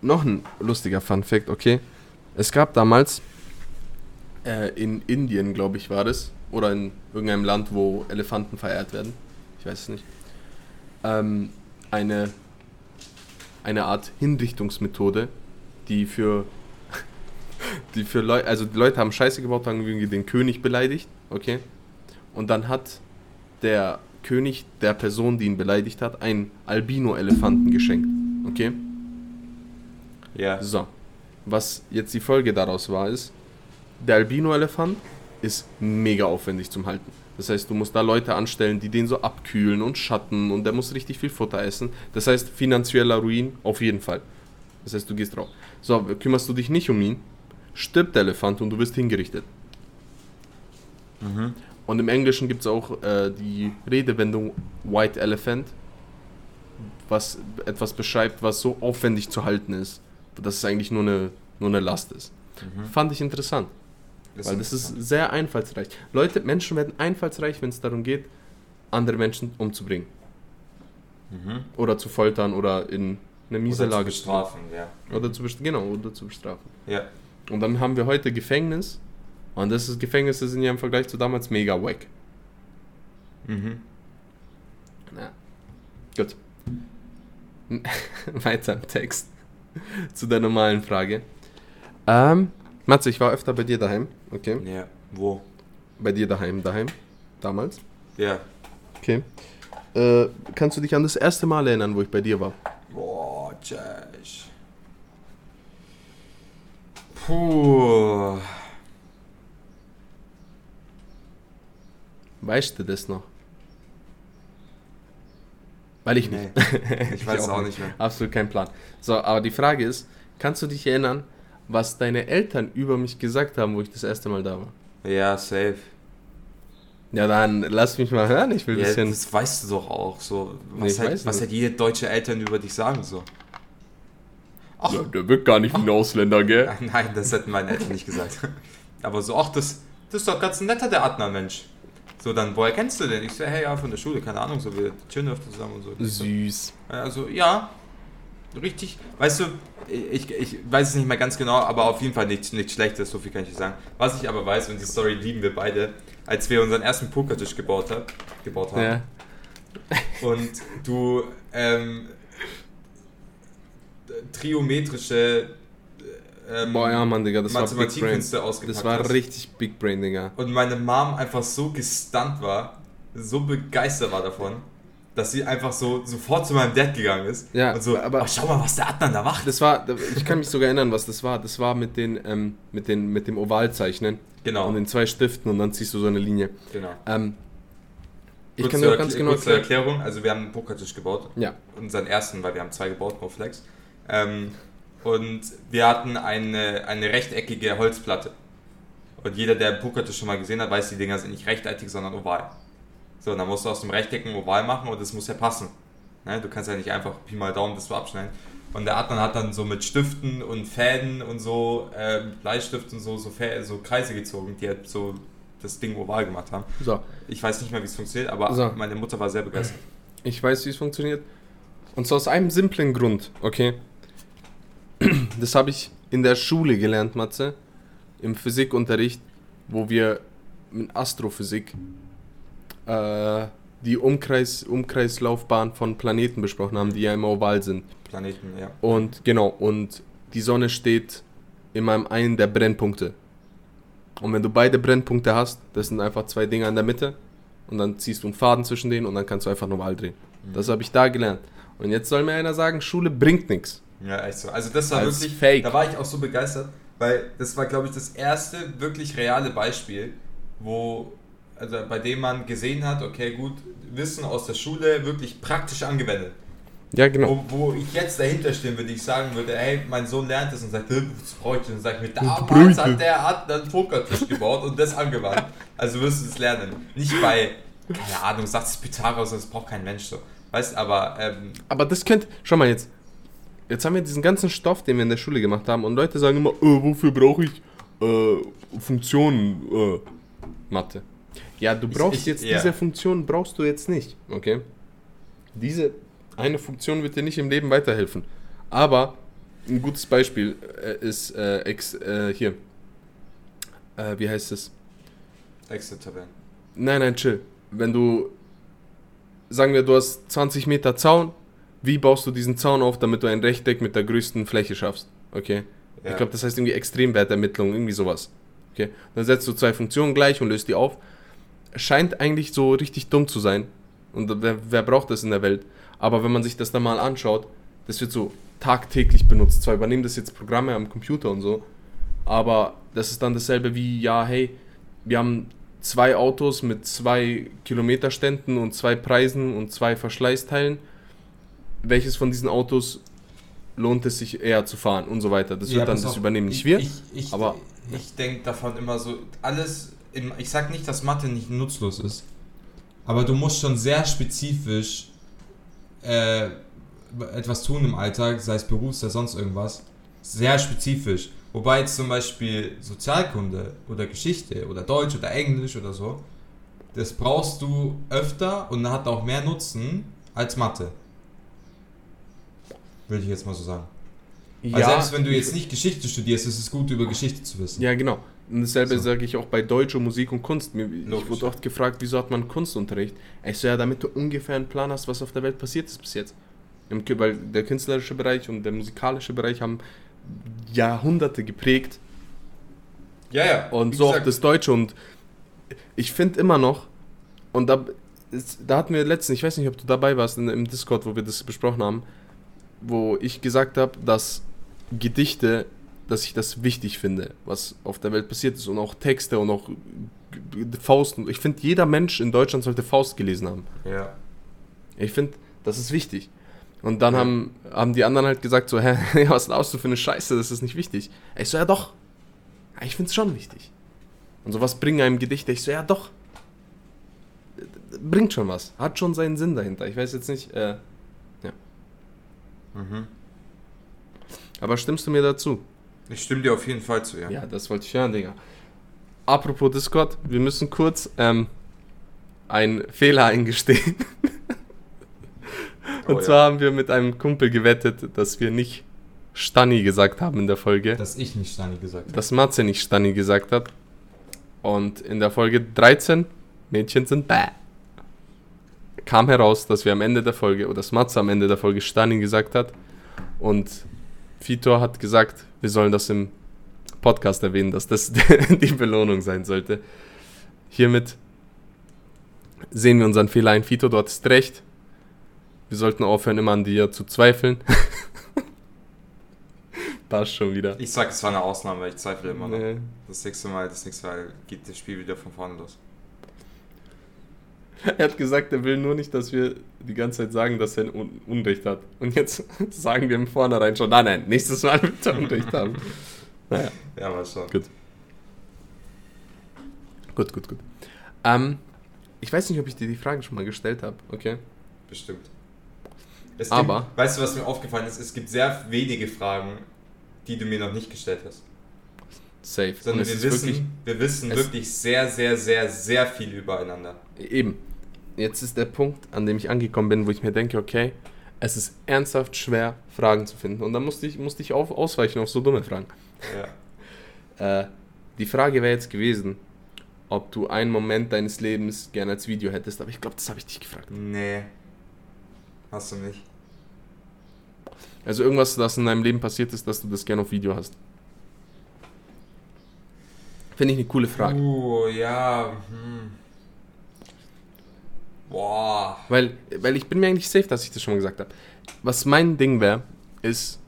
[SPEAKER 1] noch ein lustiger Fun Fact, okay? Es gab damals äh, in Indien, glaube ich, war das, oder in irgendeinem Land, wo Elefanten verehrt werden, ich weiß es nicht, ähm, eine, eine Art Hinrichtungsmethode, die für die für Leute, also die Leute haben Scheiße gebaut, haben irgendwie den König beleidigt, okay? Und dann hat der König der Person, die ihn beleidigt hat, einen Albino-Elefanten geschenkt, okay?
[SPEAKER 2] Ja.
[SPEAKER 1] So, was jetzt die Folge daraus war, ist, der Albino-Elefant ist mega aufwendig zum Halten. Das heißt, du musst da Leute anstellen, die den so abkühlen und schatten und der muss richtig viel Futter essen. Das heißt, finanzieller Ruin auf jeden Fall. Das heißt, du gehst drauf. So, kümmerst du dich nicht um ihn, stirbt der Elefant und du wirst hingerichtet.
[SPEAKER 2] Mhm.
[SPEAKER 1] Und im Englischen gibt es auch äh, die Redewendung White Elephant, was etwas beschreibt, was so aufwendig zu halten ist, dass es eigentlich nur eine, nur eine Last ist.
[SPEAKER 2] Mhm.
[SPEAKER 1] Fand ich interessant, weil das ist sehr einfallsreich. Leute, Menschen werden einfallsreich, wenn es darum geht, andere Menschen umzubringen.
[SPEAKER 2] Mhm.
[SPEAKER 1] Oder zu foltern oder in eine miese
[SPEAKER 2] Oder zu
[SPEAKER 1] Lage
[SPEAKER 2] bestrafen, ja.
[SPEAKER 1] bringen. Oder zu bestrafen. Genau, oder zu bestrafen.
[SPEAKER 2] Ja.
[SPEAKER 1] Und dann haben wir heute Gefängnis. Und das ist, Gefängnisse sind ja im Vergleich zu damals mega wack.
[SPEAKER 2] Mhm.
[SPEAKER 1] Ja. Gut. Weiter im Text. Zu der normalen Frage. Ähm, Matze, ich war öfter bei dir daheim. Okay.
[SPEAKER 2] Ja. Wo?
[SPEAKER 1] Bei dir daheim, daheim. Damals.
[SPEAKER 2] Ja.
[SPEAKER 1] Okay. Äh, kannst du dich an das erste Mal erinnern, wo ich bei dir war?
[SPEAKER 2] Boah, Josh. Puh.
[SPEAKER 1] Weißt du das noch? Weil ich nicht.
[SPEAKER 2] Nee, ich weiß es auch nicht mehr.
[SPEAKER 1] Absolut kein Plan. So, aber die Frage ist, kannst du dich erinnern, was deine Eltern über mich gesagt haben, wo ich das erste Mal da war?
[SPEAKER 2] Ja, safe.
[SPEAKER 1] Ja, dann lass mich mal hören, ich will ein
[SPEAKER 2] Ja,
[SPEAKER 1] bisschen...
[SPEAKER 2] das weißt du doch auch so.
[SPEAKER 1] Nee,
[SPEAKER 2] Was,
[SPEAKER 1] ich
[SPEAKER 2] halt, was halt jede deutsche Eltern über dich sagen so. Ach,
[SPEAKER 1] Ja, der wirkt gar nicht wie ein Ausländer, gell?
[SPEAKER 2] nein, das hätten meine Eltern nicht gesagt. Aber so, ach, das, das ist doch ganz ein netter, der Adnan, Mensch. So, dann, woher kennst du den? Ich so, hey, ja, von der Schule, keine Ahnung, so, wir chillen öfter zusammen und so.
[SPEAKER 1] Süß.
[SPEAKER 2] Also, ja, richtig. Weißt du, ich, ich weiß es nicht mehr ganz genau, aber auf jeden Fall nichts nicht Schlechtes, so viel kann ich dir sagen. Was ich aber weiß, und die Story lieben wir beide, als wir unseren ersten Pokertisch gebaut, hab, gebaut haben
[SPEAKER 1] Ja.
[SPEAKER 2] und du ähm, triometrische ähm,
[SPEAKER 1] Boah, ja, Mann, Digga, das war.
[SPEAKER 2] Mathematikkünste ausgepackt
[SPEAKER 1] Das war
[SPEAKER 2] hast.
[SPEAKER 1] richtig Big Brain, Digga.
[SPEAKER 2] Und meine Mom einfach so gestunt war, so begeistert war davon, dass sie einfach so sofort zu meinem Dad gegangen ist.
[SPEAKER 1] Ja,
[SPEAKER 2] und so,
[SPEAKER 1] aber-
[SPEAKER 2] oh, schau mal, was der Adnan da macht.
[SPEAKER 1] Das war, ich kann mich sogar erinnern, was das war. Das war mit, den, ähm, mit, den, mit dem Ovalzeichnen
[SPEAKER 2] Genau,
[SPEAKER 1] und den zwei Stiften und dann ziehst du so eine Linie.
[SPEAKER 2] genau.
[SPEAKER 1] Ähm, ich
[SPEAKER 2] Kurz
[SPEAKER 1] kann auch ganz genau
[SPEAKER 2] kurz zur. Erklärung, also wir haben einen Pokertisch gebaut.
[SPEAKER 1] Ja,
[SPEAKER 2] Unseren ersten, weil wir haben zwei gebaut, no flex. Ähm, und wir hatten eine, eine rechteckige Holzplatte. Und jeder, der einen Pokertisch schon mal gesehen hat, weiß, die Dinger sind nicht rechteckig, sondern oval. So, und dann musst du aus dem Rechteck ein Oval machen und das muss ja passen. Ne? Du kannst ja nicht einfach Pi mal Daumen das so abschneiden. Und der Adnan hat dann so mit Stiften und Fäden und so, ähm, Bleistiften so, so, Fä- so Kreise gezogen, die halt so das Ding oval gemacht haben.
[SPEAKER 1] so.
[SPEAKER 2] Ich weiß nicht mehr, wie es funktioniert, aber
[SPEAKER 1] So.
[SPEAKER 2] meine Mutter war sehr begeistert.
[SPEAKER 1] Ich weiß, wie es funktioniert. Und zwar aus einem simplen Grund, okay? Das habe ich in der Schule gelernt, Matze. Im Physikunterricht, wo wir mit Astrophysik äh, die Umkreis, Umkreislaufbahn von Planeten besprochen haben, die ja immer oval sind.
[SPEAKER 2] Planeten, ja.
[SPEAKER 1] Und genau, und die Sonne steht in meinem einen der Brennpunkte. Und wenn du beide Brennpunkte hast, das sind einfach zwei Dinger in der Mitte, und dann ziehst du einen Faden zwischen denen und dann kannst du einfach normal drehen. Das habe ich da gelernt. Und jetzt soll mir einer sagen, Schule bringt nichts.
[SPEAKER 2] Ja, echt so. Also das war
[SPEAKER 1] Als
[SPEAKER 2] wirklich,
[SPEAKER 1] Fake.
[SPEAKER 2] da war ich auch so begeistert, weil das war, glaube ich, das erste wirklich reale Beispiel, wo, also bei dem man gesehen hat, okay, gut, Wissen aus der Schule wirklich praktisch angewendet.
[SPEAKER 1] Ja, genau.
[SPEAKER 2] Wo, wo ich jetzt dahinter stehen würde, ich sagen würde, hey, mein Sohn lernt es und sagt, "Hä, was brauche ich? Und sag ich mir, damals
[SPEAKER 1] bräuchte.
[SPEAKER 2] hat der hat einen Pokertisch gebaut und das angewandt. Also wirst du es lernen. Nicht bei, keine Ahnung, sagt es Pythagoras, das braucht kein Mensch so. Weißt aber, ähm,
[SPEAKER 1] Aber das könnte, schau mal jetzt, jetzt haben wir diesen ganzen Stoff, den wir in der Schule gemacht haben und Leute sagen immer, äh, wofür brauche ich äh, Funktionen, äh, Mathe. Ja, du
[SPEAKER 2] Ich-
[SPEAKER 1] brauchst
[SPEAKER 2] ich-
[SPEAKER 1] jetzt
[SPEAKER 2] ja.
[SPEAKER 1] diese Funktion, brauchst du jetzt nicht, okay? Diese, Eine Funktion wird dir nicht im Leben weiterhelfen. Aber ein gutes Beispiel äh, ist äh, ex, äh, hier. Äh, wie heißt es?
[SPEAKER 2] Exit-Tabellen.
[SPEAKER 1] Nein, nein, chill. Wenn du, sagen wir, du hast 20 Meter Zaun, wie baust du diesen Zaun auf, damit du ein Rechteck mit der größten Fläche schaffst? Okay?
[SPEAKER 2] Ja.
[SPEAKER 1] Ich glaube, das heißt irgendwie Extremwertermittlung, irgendwie sowas. Okay? Dann setzt du zwei Funktionen gleich und löst die auf. Scheint eigentlich so richtig dumm zu sein. Und wer, wer braucht das in der Welt? Aber wenn man sich das dann mal anschaut, das wird so tagtäglich benutzt. Zwar übernehmen das jetzt Programme am Computer und so, aber das ist dann dasselbe wie, ja, hey, wir haben zwei Autos mit zwei Kilometerständen und zwei Preisen und zwei Verschleißteilen. Welches von diesen Autos lohnt es sich eher zu fahren und so weiter? Das wird dann das
[SPEAKER 2] auf,
[SPEAKER 1] übernehmen nicht
[SPEAKER 2] ich,
[SPEAKER 1] wir.
[SPEAKER 2] Ich, ich,
[SPEAKER 1] aber-
[SPEAKER 2] ich denke davon immer so, alles, ich sag nicht, dass Mathe nicht nutzlos ist, aber du musst schon sehr spezifisch äh, etwas tun im Alltag, sei es Berufs- oder sonst irgendwas, sehr spezifisch. Wobei jetzt zum Beispiel Sozialkunde oder Geschichte oder Deutsch oder Englisch oder so, das brauchst du öfter und hat auch mehr Nutzen als Mathe. Würde ich jetzt mal so sagen. Weil selbst wenn du jetzt nicht Geschichte studierst, ist es gut, über Geschichte zu wissen.
[SPEAKER 1] Ja, genau. Und dasselbe
[SPEAKER 2] So.
[SPEAKER 1] sage ich auch bei Deutsch und Musik und Kunst. Ich
[SPEAKER 2] Logisch.
[SPEAKER 1] wurde oft gefragt, wieso hat man Kunstunterricht? Ich so, ja, damit du ungefähr einen Plan hast, was auf der Welt passiert ist bis jetzt. Weil der künstlerische Bereich und der musikalische Bereich haben Jahrhunderte geprägt
[SPEAKER 2] Ja, ja.
[SPEAKER 1] und so auch das Deutsche. Und ich finde immer noch, und da, da hatten wir letztens, ich weiß nicht, ob du dabei warst in, im Discord, wo wir das besprochen haben, wo ich gesagt habe, dass Gedichte, dass ich das wichtig finde, was auf der Welt passiert ist und auch Texte und auch Faust. Ich finde, jeder Mensch in Deutschland sollte Faust gelesen haben.
[SPEAKER 2] Ja.
[SPEAKER 1] Ich finde, das ist wichtig. Und dann
[SPEAKER 2] Ja.
[SPEAKER 1] haben, haben die anderen halt gesagt so, hä, was laufst du für eine Scheiße, das ist nicht wichtig. Ich so, ja doch. Ja, Ich finde es schon wichtig. Und so, was bringen einem Gedichte? Ich so, ja doch. Bringt schon was. Hat schon seinen Sinn dahinter. Ich weiß jetzt nicht, äh,
[SPEAKER 2] Mhm.
[SPEAKER 1] aber stimmst du mir dazu?
[SPEAKER 2] Ich stimme dir auf jeden Fall zu, ja.
[SPEAKER 1] Ja, das wollte ich hören, Digga. Apropos Discord, wir müssen kurz ähm, einen Fehler eingestehen. Und
[SPEAKER 2] Oh, ja.
[SPEAKER 1] zwar haben wir mit einem Kumpel gewettet, dass wir nicht Stani gesagt haben in der Folge.
[SPEAKER 2] Dass ich nicht Stani gesagt habe.
[SPEAKER 1] dass Matze nicht Stani gesagt hat. Und in der Folge 13, Mädchen sind bäh, kam heraus, dass wir am Ende der Folge, oder dass Matze am Ende der Folge Stani gesagt hat. Und Vitor hat gesagt, wir sollen das im Podcast erwähnen, dass das die Belohnung sein sollte. Hiermit sehen wir unseren Fehler ein. Vito, du hattest recht. Wir sollten aufhören, immer an dir zu zweifeln. Passt schon wieder.
[SPEAKER 2] Ich sag, es war eine Ausnahme, weil ich zweifle immer noch.
[SPEAKER 1] Nee.
[SPEAKER 2] Das nächste Mal, das nächste Mal geht das Spiel wieder von vorne los.
[SPEAKER 1] Er hat gesagt, er will nur nicht, dass wir die ganze Zeit sagen, dass er Un Unrecht hat. Und jetzt sagen wir im Vornherein schon, nein, nein, nächstes Mal wird er Unrecht haben. Naja,
[SPEAKER 2] Ja, mal schauen.
[SPEAKER 1] Gut. gut, gut, gut. Ähm, ich weiß nicht, ob ich dir die Frage schon mal gestellt habe, okay?
[SPEAKER 2] Bestimmt. Es gibt,
[SPEAKER 1] Aber-
[SPEAKER 2] Weißt du, was mir aufgefallen ist? Es gibt sehr wenige Fragen, die du mir noch nicht gestellt hast.
[SPEAKER 1] Safe.
[SPEAKER 2] Sondern wir wissen,
[SPEAKER 1] wirklich,
[SPEAKER 2] wir wissen wirklich sehr, sehr, sehr, sehr viel übereinander.
[SPEAKER 1] eben, jetzt ist der Punkt, an dem ich angekommen bin, wo ich mir denke, okay, es ist ernsthaft schwer, Fragen zu finden. Und dann musste ich, musste ich auf, ausweichen auf so dumme Fragen.
[SPEAKER 2] Ja.
[SPEAKER 1] Äh, die Frage wäre jetzt gewesen, ob du einen Moment deines Lebens gerne als Video hättest, aber ich glaube, das habe ich dich gefragt.
[SPEAKER 2] Nee. Hast du nicht.
[SPEAKER 1] Also irgendwas, das in deinem Leben passiert ist, dass du das gerne auf Video hast. Finde ich eine coole Frage.
[SPEAKER 2] Uh, ja. Hm. Boah.
[SPEAKER 1] Weil, weil ich bin mir eigentlich safe, dass ich das schon mal gesagt habe. Was mein Ding wäre, ist,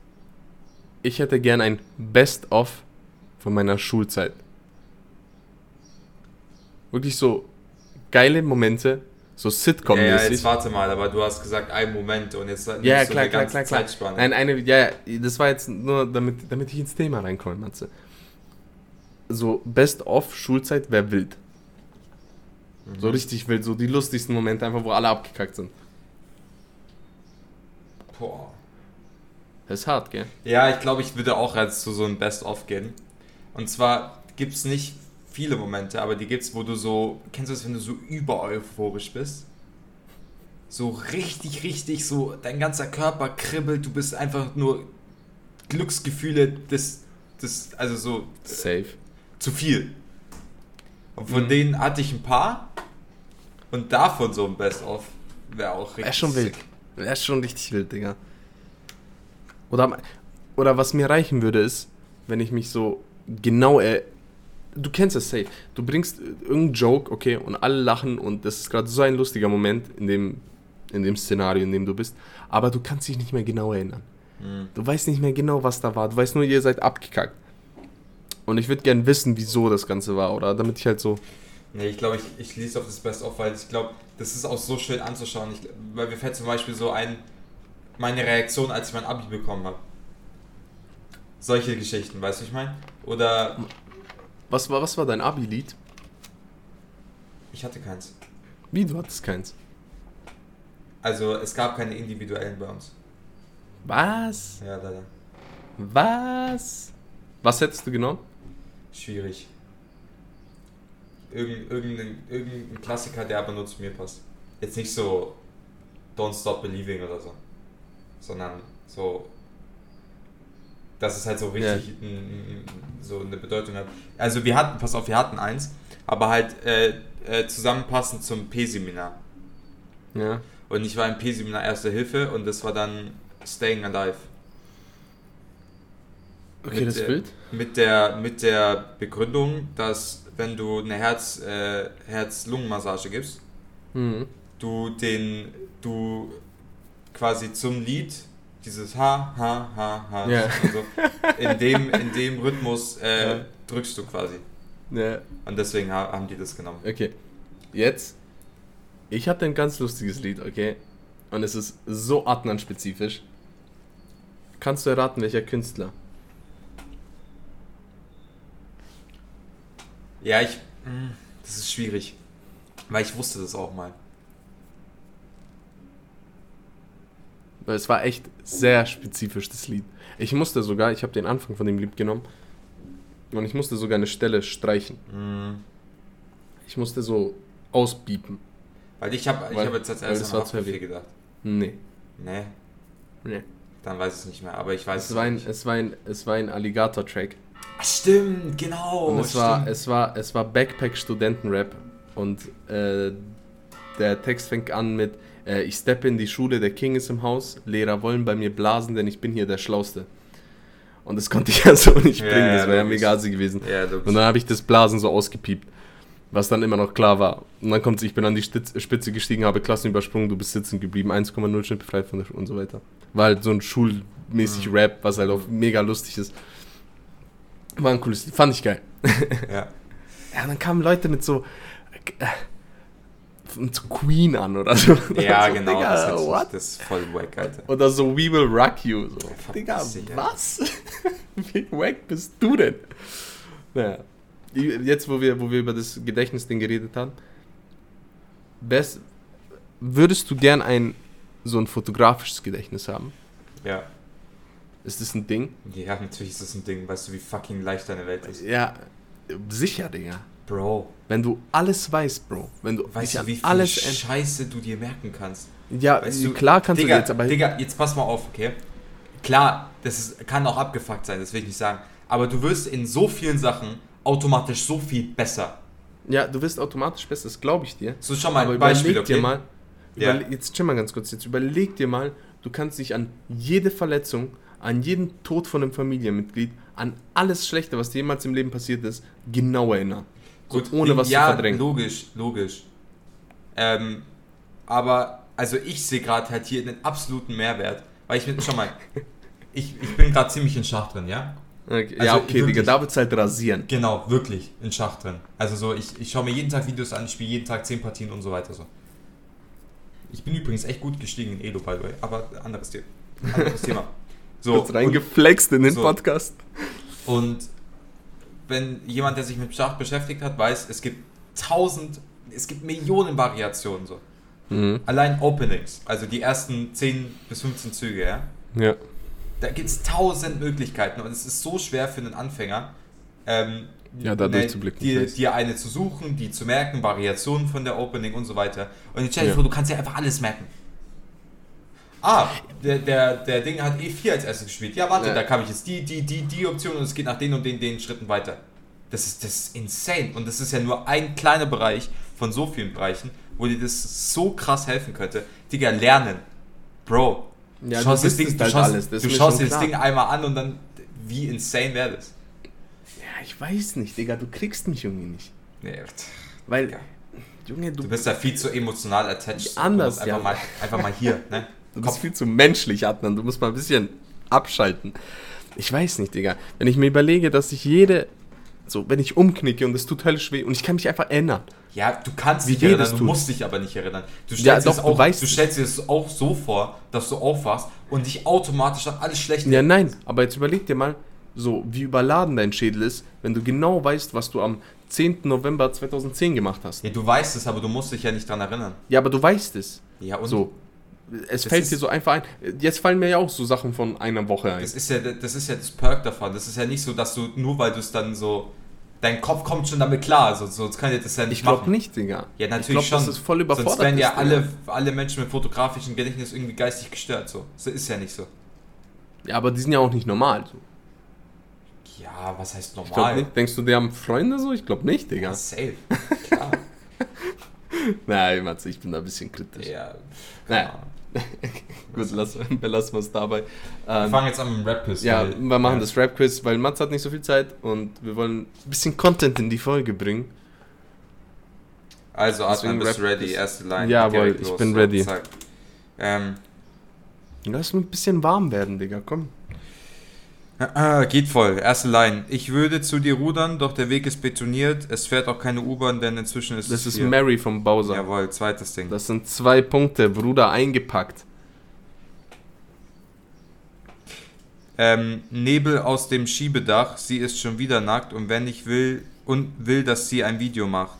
[SPEAKER 1] ich hätte gern ein Best-of von meiner Schulzeit. Wirklich so geile Momente, so
[SPEAKER 2] Ja, ja,
[SPEAKER 1] Sitcom-mäßig.
[SPEAKER 2] jetzt warte mal, aber du hast gesagt, ein Moment und jetzt
[SPEAKER 1] Ja, ja, klar,
[SPEAKER 2] eine
[SPEAKER 1] klar,
[SPEAKER 2] ganze
[SPEAKER 1] klar, klar.
[SPEAKER 2] Zeitspanne.
[SPEAKER 1] Nein, eine, ja, ja, das war jetzt nur, damit, damit ich ins Thema reinkomme, Matze. So, Best of Schulzeit wäre wild.
[SPEAKER 2] Mhm.
[SPEAKER 1] So richtig wild, so die lustigsten Momente einfach, wo alle abgekackt sind.
[SPEAKER 2] Boah.
[SPEAKER 1] Das ist hart, gell?
[SPEAKER 2] Ja, ich glaube, ich würde auch als zu so einem Best-of gehen. Und zwar gibt es nicht viele Momente, aber die gibt's, wo du so, kennst du das, wenn du so über euphorisch bist? so richtig, richtig so, dein ganzer Körper kribbelt, du bist einfach nur Glücksgefühle des, des also so
[SPEAKER 1] Safe.
[SPEAKER 2] zu viel. Und von
[SPEAKER 1] Mhm.
[SPEAKER 2] denen hatte ich ein paar und davon so ein Best-of wäre auch richtig
[SPEAKER 1] Wäre schon wild. Wäre schon richtig wild, Digga. Oder, oder was mir reichen würde, ist, wenn ich mich so genau. Äh, du kennst das safe. Du bringst irgendeinen Joke, okay, und alle lachen und das ist gerade so ein lustiger Moment in dem, in dem Szenario, in dem du bist. Aber du kannst dich nicht mehr genau erinnern.
[SPEAKER 2] Mhm.
[SPEAKER 1] Du weißt nicht mehr genau, was da war. Du weißt nur, ihr seid abgekackt. Und ich würde gern wissen, wieso das Ganze war, oder? Damit ich halt so.
[SPEAKER 2] Nee, ich glaube, ich, ich lese auf das Best-of, weil ich glaube, das ist auch so schön anzuschauen. Ich, weil mir fällt zum Beispiel so ein, meine Reaktion, als ich mein Abi bekommen habe. Solche Geschichten, weißt du, ich meine? Oder
[SPEAKER 1] Was war, was war dein Abi-Lied?
[SPEAKER 2] ich hatte keins.
[SPEAKER 1] Wie, du hattest keins?
[SPEAKER 2] Also es gab keine individuellen bei uns.
[SPEAKER 1] Was?
[SPEAKER 2] Ja, leider.
[SPEAKER 1] Was? Was hättest du genommen?
[SPEAKER 2] Schwierig. Irgend, irgendein, irgendein Klassiker, der aber nur zu mir passt. Jetzt nicht so Don't Stop Believing oder so. Sondern so. Dass es halt so richtig n- n- so eine Bedeutung hat. Also wir hatten, pass auf, wir hatten eins, aber halt äh, äh, zusammenpassend zum P-Seminar.
[SPEAKER 1] Ja.
[SPEAKER 2] Und ich war im P-Seminar Erste Hilfe und das war dann Staying Alive.
[SPEAKER 1] Okay,
[SPEAKER 2] Mit
[SPEAKER 1] das
[SPEAKER 2] der-
[SPEAKER 1] wild.
[SPEAKER 2] Mit der, mit der Begründung, dass wenn du eine Herz, äh, Herz-Lungen-Massage gibst,
[SPEAKER 1] Mhm.
[SPEAKER 2] du den, du quasi zum Lied dieses Ha, Ha, Ha, Ha
[SPEAKER 1] Ja.
[SPEAKER 2] so, in, dem, in dem Rhythmus äh,
[SPEAKER 1] Ja.
[SPEAKER 2] drückst du quasi.
[SPEAKER 1] Ja.
[SPEAKER 2] Und deswegen ha haben die das genommen.
[SPEAKER 1] Okay. Jetzt. Ich hatte ein ganz lustiges Lied, okay? Und es ist so Adnan-spezifisch. Kannst du erraten, welcher Künstler?
[SPEAKER 2] Ja, ich. mh, Das ist schwierig. Weil ich wusste das auch mal.
[SPEAKER 1] Weil es war echt sehr spezifisch, das Lied. Ich musste sogar, ich habe den Anfang von dem Lied genommen. Und ich musste sogar eine Stelle streichen.
[SPEAKER 2] Mhm.
[SPEAKER 1] Ich musste so ausbiepen.
[SPEAKER 2] Weil ich habe ich hab jetzt als erstes
[SPEAKER 1] das
[SPEAKER 2] an
[SPEAKER 1] war zu
[SPEAKER 2] Haftbefehl gedacht.
[SPEAKER 1] Nee.
[SPEAKER 2] Nee,
[SPEAKER 1] Nee.
[SPEAKER 2] dann weiß ich es nicht mehr. Aber ich weiß
[SPEAKER 1] Es war ein,
[SPEAKER 2] nicht.
[SPEAKER 1] es war ein, es war ein Alligator-Track.
[SPEAKER 2] Stimmt, genau.
[SPEAKER 1] Und es war,
[SPEAKER 2] stimmt.
[SPEAKER 1] es war, es war Backpack-Studentenrap. Und äh, der Text fängt an mit: äh, Ich steppe in die Schule, der King ist im Haus. Lehrer wollen bei mir blasen, denn ich bin hier der Schlauste. Und das konnte ich ja so nicht
[SPEAKER 2] Ja,
[SPEAKER 1] bringen,
[SPEAKER 2] ja,
[SPEAKER 1] das wäre ja mega assi gewesen.
[SPEAKER 2] ja.
[SPEAKER 1] Und dann habe ich das Blasen so ausgepiept, was dann immer noch klar war. Und dann kommt ich bin an die Spitze gestiegen, habe Klassen übersprungen, du bist sitzen geblieben, 1,0 Schnitt befreit von der Schule und so weiter. War halt so ein schulmäßig
[SPEAKER 2] Mhm.
[SPEAKER 1] Rap, was halt auch mega lustig ist. War ein cooles Lied, fand ich geil.
[SPEAKER 2] ja.
[SPEAKER 1] Ja, dann kamen Leute mit so, äh, mit so Queen an oder so.
[SPEAKER 2] Ja,
[SPEAKER 1] so,
[SPEAKER 2] genau.
[SPEAKER 1] Digga,
[SPEAKER 2] das, sich-
[SPEAKER 1] what?
[SPEAKER 2] das ist voll wack, Alter.
[SPEAKER 1] Oder so We Will Rock You. So.
[SPEAKER 2] verpiss
[SPEAKER 1] Digga, was? Wie wack bist du denn? Naja. Jetzt, wo wir, wo wir über das Gedächtnisding geredet haben, best, würdest du gern ein so ein fotografisches Gedächtnis haben?
[SPEAKER 2] Ja.
[SPEAKER 1] Ist das ein Ding?
[SPEAKER 2] Ja, natürlich ist das ein Ding. Weißt du, wie fucking leicht deine Welt ist?
[SPEAKER 1] Ja, sicher, Digga.
[SPEAKER 2] Bro,
[SPEAKER 1] Wenn du alles weißt, Bro. Wenn du
[SPEAKER 2] weißt du, wie viel
[SPEAKER 1] alles
[SPEAKER 2] Scheiße du dir merken kannst?
[SPEAKER 1] Ja,
[SPEAKER 2] Weißt du,
[SPEAKER 1] klar kannst
[SPEAKER 2] Digga,
[SPEAKER 1] du jetzt, aber
[SPEAKER 2] Digga, jetzt pass mal auf, okay? Klar, das ist, kann auch abgefuckt sein, das will ich nicht sagen. Aber du wirst in so vielen Sachen automatisch so viel besser.
[SPEAKER 1] ja, du wirst automatisch besser, das glaube ich dir.
[SPEAKER 2] So, schau mal,
[SPEAKER 1] aber
[SPEAKER 2] Beispiel,
[SPEAKER 1] überleg dir
[SPEAKER 2] okay?
[SPEAKER 1] mal,
[SPEAKER 2] Ja.
[SPEAKER 1] jetzt chill mal ganz kurz, jetzt überleg dir mal, du kannst dich an jede Verletzung, an jeden Tod von einem Familienmitglied, an alles Schlechte, was dir jemals im Leben passiert ist, genau erinnern.
[SPEAKER 2] Gut,
[SPEAKER 1] ohne was
[SPEAKER 2] ja,
[SPEAKER 1] zu verdrängen.
[SPEAKER 2] logisch, logisch. Ähm, aber, also ich sehe gerade halt hier einen absoluten Mehrwert, weil ich mir, schau mal, ich, ich bin gerade ziemlich in Schach drin, ja?
[SPEAKER 1] Okay,
[SPEAKER 2] Also
[SPEAKER 1] ja, okay, Digga,
[SPEAKER 2] wirklich.
[SPEAKER 1] da wird's halt rasieren.
[SPEAKER 2] Genau, wirklich in Schach drin. Also so, ich, ich schaue mir jeden Tag Videos an, ich spiele jeden Tag 10 Partien und so weiter so. Ich bin übrigens echt gut gestiegen in Elo, by the way, aber anderes, The anderes Thema. So,
[SPEAKER 1] Kurz reingeflext in den
[SPEAKER 2] so.
[SPEAKER 1] Podcast.
[SPEAKER 2] Und wenn jemand, der sich mit Schach beschäftigt hat, weiß, es gibt tausend, es gibt Millionen Variationen so.
[SPEAKER 1] Mhm.
[SPEAKER 2] Allein Openings, also die ersten 10 bis 15 Züge, ja.
[SPEAKER 1] Ja.
[SPEAKER 2] Da gibt es tausend Möglichkeiten und es ist so schwer für einen Anfänger, ähm,
[SPEAKER 1] Ja, da
[SPEAKER 2] ne,
[SPEAKER 1] durchzublicken,
[SPEAKER 2] Dir, dir eine zu suchen, die zu merken, Variationen von der Opening und so weiter. Und stell dir
[SPEAKER 1] Ja.
[SPEAKER 2] du kannst ja einfach alles merken. Ah, der, der, der Ding hat E4 als erstes gespielt. Ja, warte,
[SPEAKER 1] Ja.
[SPEAKER 2] da kam ich jetzt die, die, die, die Option und es geht nach den und den, den Schritten weiter. Das ist, das ist insane. Und das ist ja nur ein kleiner Bereich von so vielen Bereichen, wo dir das so krass helfen könnte. Digga, lernen. Bro.
[SPEAKER 1] Ja,
[SPEAKER 2] du
[SPEAKER 1] du
[SPEAKER 2] schaust, das
[SPEAKER 1] wüsstest
[SPEAKER 2] Ding, du
[SPEAKER 1] halt
[SPEAKER 2] schaust,
[SPEAKER 1] alles, das
[SPEAKER 2] du schaust dir das. Ding einmal an und dann, wie insane wäre das?
[SPEAKER 1] Ja, ich weiß nicht, Digga, du kriegst mich irgendwie nicht.
[SPEAKER 2] Nee,
[SPEAKER 1] Weil,
[SPEAKER 2] Ja.
[SPEAKER 1] Junge, du,
[SPEAKER 2] du bist ja viel zu emotional attached.
[SPEAKER 1] Anders,
[SPEAKER 2] Du einfach,
[SPEAKER 1] ja.
[SPEAKER 2] mal, einfach mal hier, ne?
[SPEAKER 1] du bist viel zu menschlich, Adnan. Du musst mal ein bisschen abschalten. Ich weiß nicht, Digga. Wenn ich mir überlege, dass ich jede, so, wenn ich umknicke und es tut höllisch weh und ich kann mich einfach erinnern.
[SPEAKER 2] Ja, du kannst
[SPEAKER 1] Wie
[SPEAKER 2] dich erinnern, du
[SPEAKER 1] tut.
[SPEAKER 2] musst dich aber nicht erinnern. Du stellst,
[SPEAKER 1] Ja,
[SPEAKER 2] dir
[SPEAKER 1] doch,
[SPEAKER 2] das
[SPEAKER 1] du
[SPEAKER 2] auch, du
[SPEAKER 1] es.
[SPEAKER 2] stellst dir das auch so vor, dass du aufwachst und dich automatisch an alles schlecht
[SPEAKER 1] Ja, nein, aber jetzt überleg dir mal, so, wie überladen dein Schädel ist, wenn du genau weißt, was du am 10. November 2010 gemacht hast.
[SPEAKER 2] Ja, du weißt es, aber du musst dich ja nicht dran erinnern.
[SPEAKER 1] Ja, aber du weißt es.
[SPEAKER 2] Ja, und
[SPEAKER 1] So. Es
[SPEAKER 2] Das
[SPEAKER 1] fällt dir so einfach ein. Jetzt fallen mir ja auch so Sachen von einer Woche ein.
[SPEAKER 2] das ist ja das ist ja das Perk davon. Das ist ja nicht so, dass du nur weil du es dann so dein Kopf kommt schon damit klar, also sonst kann dir das ja nicht
[SPEAKER 1] Ich glaube
[SPEAKER 2] machen.
[SPEAKER 1] nicht, Digga.
[SPEAKER 2] Ja, natürlich
[SPEAKER 1] ich glaub,
[SPEAKER 2] schon.
[SPEAKER 1] Das ist voll überfordert.
[SPEAKER 2] Sonst werden ja
[SPEAKER 1] ist,
[SPEAKER 2] alle, alle Menschen mit fotografischem Gedächtnis irgendwie geistig gestört. So. so ist ja nicht so.
[SPEAKER 1] Ja, aber die sind ja auch nicht normal. So.
[SPEAKER 2] Ja, was heißt
[SPEAKER 1] Ich glaube
[SPEAKER 2] normal?
[SPEAKER 1] nicht. Denkst du, die haben Freunde so? Ich glaube nicht, Digga.
[SPEAKER 2] Ja, safe. Klar.
[SPEAKER 1] Nein, Matze, ich bin da ein bisschen kritisch.
[SPEAKER 2] ja.
[SPEAKER 1] Naja. Gut, lass, belassen wir es dabei.
[SPEAKER 2] Wir
[SPEAKER 1] Ähm,
[SPEAKER 2] fangen jetzt an mit dem Rap-Quiz.
[SPEAKER 1] ja, wir machen
[SPEAKER 2] ja.
[SPEAKER 1] das Rap-Quiz, weil Matze hat nicht so viel Zeit und wir wollen ein bisschen Content in die Folge bringen.
[SPEAKER 2] Also,
[SPEAKER 1] Deswegen
[SPEAKER 2] bist ready? Erste Line.
[SPEAKER 1] Jawohl, ich
[SPEAKER 2] los.
[SPEAKER 1] bin ready.
[SPEAKER 2] Ähm,
[SPEAKER 1] Lass mich ein bisschen warm werden, Digga, komm.
[SPEAKER 2] Ah, geht voll. Erste Line. Ich würde zu dir rudern, doch der Weg ist betoniert. Es fährt auch keine U-Bahn, denn inzwischen ist
[SPEAKER 1] Das
[SPEAKER 2] es
[SPEAKER 1] ist
[SPEAKER 2] vier.
[SPEAKER 1] Mary vom Bowser.
[SPEAKER 2] Jawohl, zweites Ding.
[SPEAKER 1] Das sind zwei Punkte, Bruder, eingepackt.
[SPEAKER 2] Ähm, Nebel aus dem Schiebedach. Sie ist schon wieder nackt und wenn ich will und will, dass sie ein Video macht.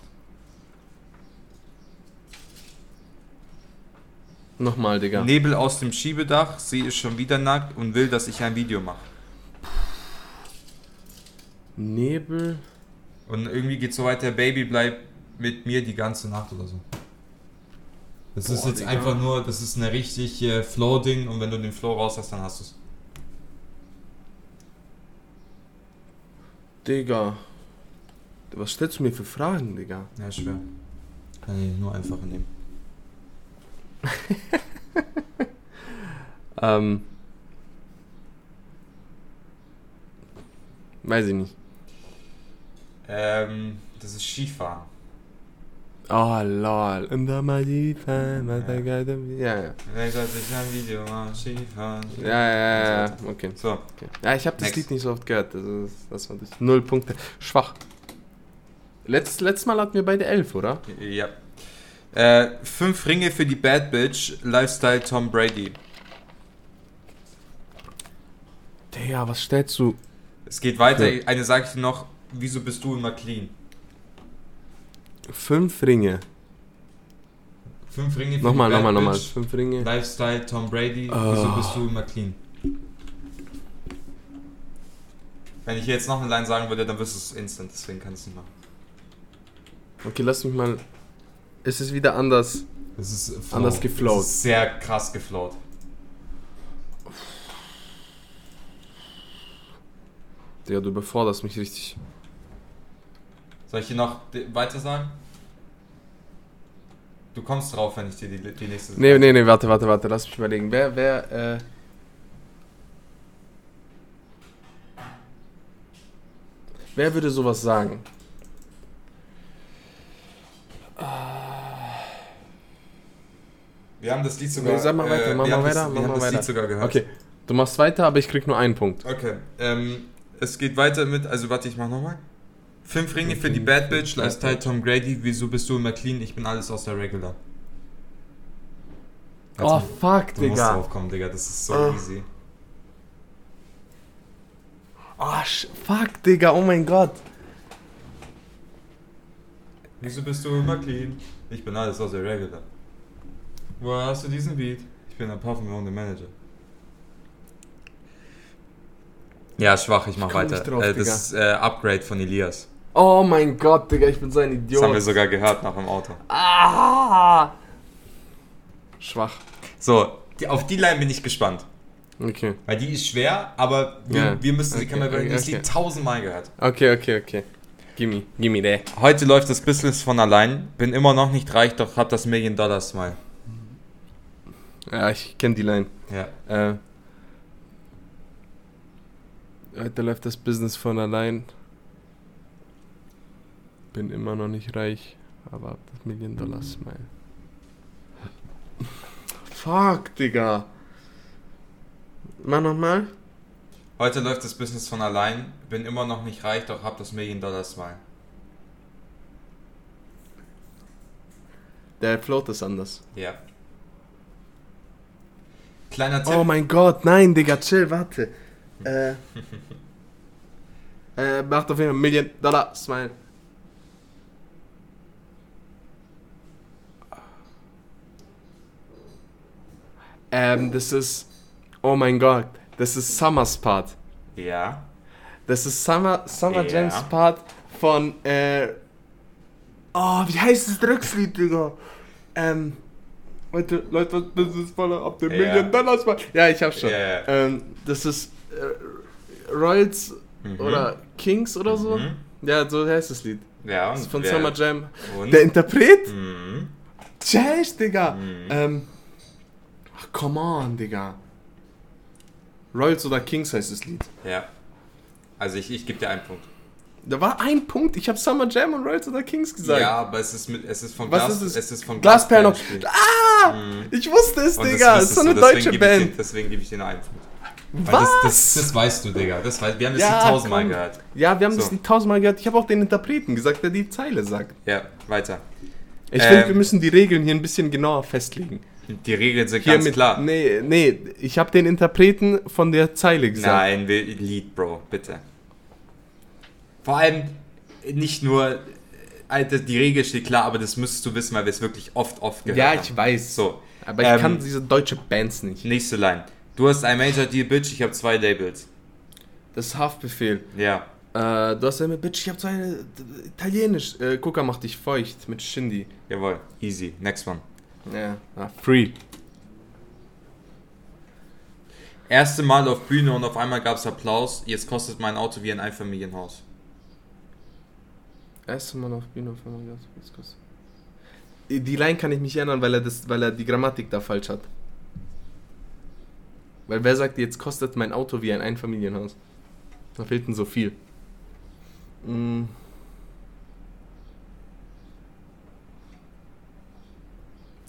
[SPEAKER 1] Nochmal, Digga.
[SPEAKER 2] Nebel aus dem Schiebedach. Sie ist schon wieder nackt und will, dass ich ein Video mache.
[SPEAKER 1] Nebel.
[SPEAKER 2] Und irgendwie geht so weiter, Baby bleib mit mir die ganze Nacht oder so. Das ist
[SPEAKER 1] Boah,
[SPEAKER 2] jetzt
[SPEAKER 1] Digga.
[SPEAKER 2] einfach nur, das ist eine richtig äh, Flow-Ding und wenn du den Flow raus hast, dann hast du es.
[SPEAKER 1] Digga. Was stellst du mir für Fragen, Digga?
[SPEAKER 2] Ja, schwer. Kann ich nur einfacher nehmen.
[SPEAKER 1] Ähm. Weiß ich nicht.
[SPEAKER 2] Ähm, das ist Skifahren.
[SPEAKER 1] Oh, lol. Und da mal die Fan, was Geile- Ja, ja.
[SPEAKER 2] Wer sich ein Video machen? Skifahren.
[SPEAKER 1] Ja, ja, ja, ja. Okay.
[SPEAKER 2] So,
[SPEAKER 1] okay. Ja, ich habe das
[SPEAKER 2] Next.
[SPEAKER 1] Lied nicht so oft gehört. Das, ist, das war das. Null Punkte. Schwach. Letzt, letztes Mal hatten wir beide elf, oder?
[SPEAKER 2] ja. Äh, fünf Ringe für die Bad Bitch, Lifestyle Tom Brady.
[SPEAKER 1] Digga, was stellst du?
[SPEAKER 2] Es geht weiter,
[SPEAKER 1] Ja.
[SPEAKER 2] eine sage ich dir noch, wieso bist du immer clean?
[SPEAKER 1] Fünf Ringe.
[SPEAKER 2] Fünf Ringe
[SPEAKER 1] Nochmal, nochmal, nochmal. Fünf Ringe.
[SPEAKER 2] Lifestyle Tom Brady,
[SPEAKER 1] Oh.
[SPEAKER 2] wieso bist du immer clean? Wenn ich jetzt noch eine Line sagen würde, dann wirst du es instant, deswegen kann ich es nicht machen.
[SPEAKER 1] Okay, lass mich mal. Es ist wieder anders.
[SPEAKER 2] Das ist Flow.
[SPEAKER 1] Anders geflowt.
[SPEAKER 2] Das ist sehr krass geflowt.
[SPEAKER 1] Digga, du überforderst mich richtig.
[SPEAKER 2] Soll ich dir noch weiter sagen? Du kommst drauf, wenn ich dir die, die nächste
[SPEAKER 1] Nee, nee, nee, warte, warte, warte, lass mich überlegen. Wer, wer, äh. Wer würde sowas sagen?
[SPEAKER 2] Wir haben das Lied sogar.
[SPEAKER 1] Nee, sag mal weiter,
[SPEAKER 2] äh,
[SPEAKER 1] mach
[SPEAKER 2] wir
[SPEAKER 1] mal
[SPEAKER 2] das,
[SPEAKER 1] weiter,
[SPEAKER 2] wir
[SPEAKER 1] mach
[SPEAKER 2] haben
[SPEAKER 1] mal
[SPEAKER 2] das
[SPEAKER 1] weiter.
[SPEAKER 2] Lied sogar gehört.
[SPEAKER 1] Okay, du machst weiter, aber ich krieg nur einen Punkt.
[SPEAKER 2] Okay. Ähm, es geht weiter mit. Also, warte, ich mach nochmal. Fünf Ringe für die Bad Bitch, Lifestyle Tom Grady. Wieso bist du immer clean? Ich bin alles aus der Regular.
[SPEAKER 1] Oh, fuck,
[SPEAKER 2] du musst
[SPEAKER 1] Digga.
[SPEAKER 2] drauf kommen, Digga. Das ist so
[SPEAKER 1] Ah.
[SPEAKER 2] easy.
[SPEAKER 1] Oh, fuck, Digga, oh mein Gott.
[SPEAKER 2] Wieso bist du immer clean? Ich bin alles aus der Regular. Woher hast du diesen Beat? Ich bin ein Puffin ohne Manager. Ja, schwach, ich mach
[SPEAKER 1] komm
[SPEAKER 2] weiter.
[SPEAKER 1] drauf,
[SPEAKER 2] äh, das ist äh, Upgrade von Elias.
[SPEAKER 1] Oh mein Gott, Digga, ich bin so ein
[SPEAKER 2] Das
[SPEAKER 1] Idiot.
[SPEAKER 2] haben wir sogar gehört nach dem Auto.
[SPEAKER 1] ah! Schwach.
[SPEAKER 2] So, Die, auf die Line bin ich gespannt.
[SPEAKER 1] Okay.
[SPEAKER 2] Weil die ist schwer, aber wir,
[SPEAKER 1] Ja.
[SPEAKER 2] wir müssen sie
[SPEAKER 1] Okay,
[SPEAKER 2] können wir
[SPEAKER 1] okay,
[SPEAKER 2] das
[SPEAKER 1] okay.
[SPEAKER 2] Lied tausendmal gehört.
[SPEAKER 1] Okay, okay, okay. Gimme, gimme there.
[SPEAKER 2] Heute läuft das Business von allein. Bin immer noch nicht reich, doch hab das Million Dollar Smile.
[SPEAKER 1] Ja, ich kenne die Line.
[SPEAKER 2] Ja.
[SPEAKER 1] Äh, heute läuft das Business von allein. Bin immer noch nicht reich, aber hab das Million Dollar Smile. Fuck, Digga. Mach nochmal.
[SPEAKER 2] Heute läuft das Business von allein. Bin immer noch nicht reich, doch hab das Million Dollar Smile.
[SPEAKER 1] Der Float ist anders.
[SPEAKER 2] Ja. Kleiner Tipp.
[SPEAKER 1] Oh mein Gott, nein, Digga, chill, warte. Äh. äh, macht auf jeden Fall Million Dollar Smile. Ähm, das ist. Oh mein Gott, das ist Summers Part.
[SPEAKER 2] Ja.
[SPEAKER 1] Das ist Summer, Summer
[SPEAKER 2] Ja.
[SPEAKER 1] Jams Part von, äh. Oh, wie heißt das Dreckslied, Digga? Ähm. Leute, Leute, das ist voll ab der
[SPEAKER 2] Ja.
[SPEAKER 1] Million Dollar Smile. Ja, ich hab's schon.
[SPEAKER 2] Ja.
[SPEAKER 1] Ähm, das ist äh, Royals
[SPEAKER 2] Mhm.
[SPEAKER 1] oder Kings oder so.
[SPEAKER 2] Mhm.
[SPEAKER 1] Ja, so heißt das Lied.
[SPEAKER 2] Ja,
[SPEAKER 1] Das
[SPEAKER 2] und
[SPEAKER 1] ist von
[SPEAKER 2] wer-
[SPEAKER 1] Summer Jam.
[SPEAKER 2] Und?
[SPEAKER 1] Der Interpret?
[SPEAKER 2] Mhm.
[SPEAKER 1] Chase, Digga.
[SPEAKER 2] Mhm.
[SPEAKER 1] Ähm. Ach, come on, Digga. Royals oder Kings heißt das Lied.
[SPEAKER 2] Ja. Also ich, ich gebe dir einen Punkt.
[SPEAKER 1] Da war ein Punkt. Ich habe Summer Jam und Royals oder Kings gesagt.
[SPEAKER 2] Ja, aber es ist mit es ist von
[SPEAKER 1] Was
[SPEAKER 2] Glas,
[SPEAKER 1] ist es?
[SPEAKER 2] ist von
[SPEAKER 1] Glasperlen.
[SPEAKER 2] gespielt.
[SPEAKER 1] Ah!
[SPEAKER 2] Mhm.
[SPEAKER 1] Ich wusste es,
[SPEAKER 2] Und
[SPEAKER 1] Digga. Es ist so eine deutsche Band.
[SPEAKER 2] Deswegen gebe ich dir nur einen Punkt.
[SPEAKER 1] Was?
[SPEAKER 2] Das, das, das weißt du, Digga. Das weiß, wir haben das
[SPEAKER 1] Ja,
[SPEAKER 2] Lied tausendmal
[SPEAKER 1] komm.
[SPEAKER 2] gehört.
[SPEAKER 1] Ja, wir haben
[SPEAKER 2] So.
[SPEAKER 1] das Lied tausendmal gehört. Ich habe auch den Interpreten gesagt, der die Zeile sagt.
[SPEAKER 2] Ja, weiter.
[SPEAKER 1] Ich
[SPEAKER 2] Ähm.
[SPEAKER 1] finde, wir müssen die Regeln hier ein bisschen genauer festlegen.
[SPEAKER 2] Die Regeln sind
[SPEAKER 1] Hier
[SPEAKER 2] ganz
[SPEAKER 1] mit,
[SPEAKER 2] klar.
[SPEAKER 1] Nee, nee, ich habe den Interpreten von der Zeile gesagt.
[SPEAKER 2] Nein, Lied, Bro, bitte. Vor allem nicht nur, Alter, die Regel steht klar, aber das müsstest du wissen, weil wir es wirklich oft, oft gehört
[SPEAKER 1] Ja,
[SPEAKER 2] haben.
[SPEAKER 1] ich weiß.
[SPEAKER 2] So,
[SPEAKER 1] Aber ich
[SPEAKER 2] Ähm,
[SPEAKER 1] kann diese deutsche Bands nicht.
[SPEAKER 2] nächste Line. Du hast ein Major Deal, Bitch, ich habe zwei Labels.
[SPEAKER 1] Das ist Haftbefehl.
[SPEAKER 2] Ja,
[SPEAKER 1] Äh, du hast ja mit Bitch, ich hab zwei äh, Italienisch. Äh, Gucker macht dich feucht mit Shindy.
[SPEAKER 2] jawohl, easy. Next one.
[SPEAKER 1] Ja. Free.
[SPEAKER 2] Erste Mal auf Bühne und auf einmal gab es Applaus. Jetzt kostet mein Auto wie ein Einfamilienhaus.
[SPEAKER 1] Erste Mal auf Bühne auf einmal gab's- was kostet- Die Line kann ich nicht ändern, weil er, das, weil er die Grammatik da falsch hat. Weil wer sagt, jetzt kostet mein Auto wie ein Einfamilienhaus? Da fehlt denn so viel. Mm.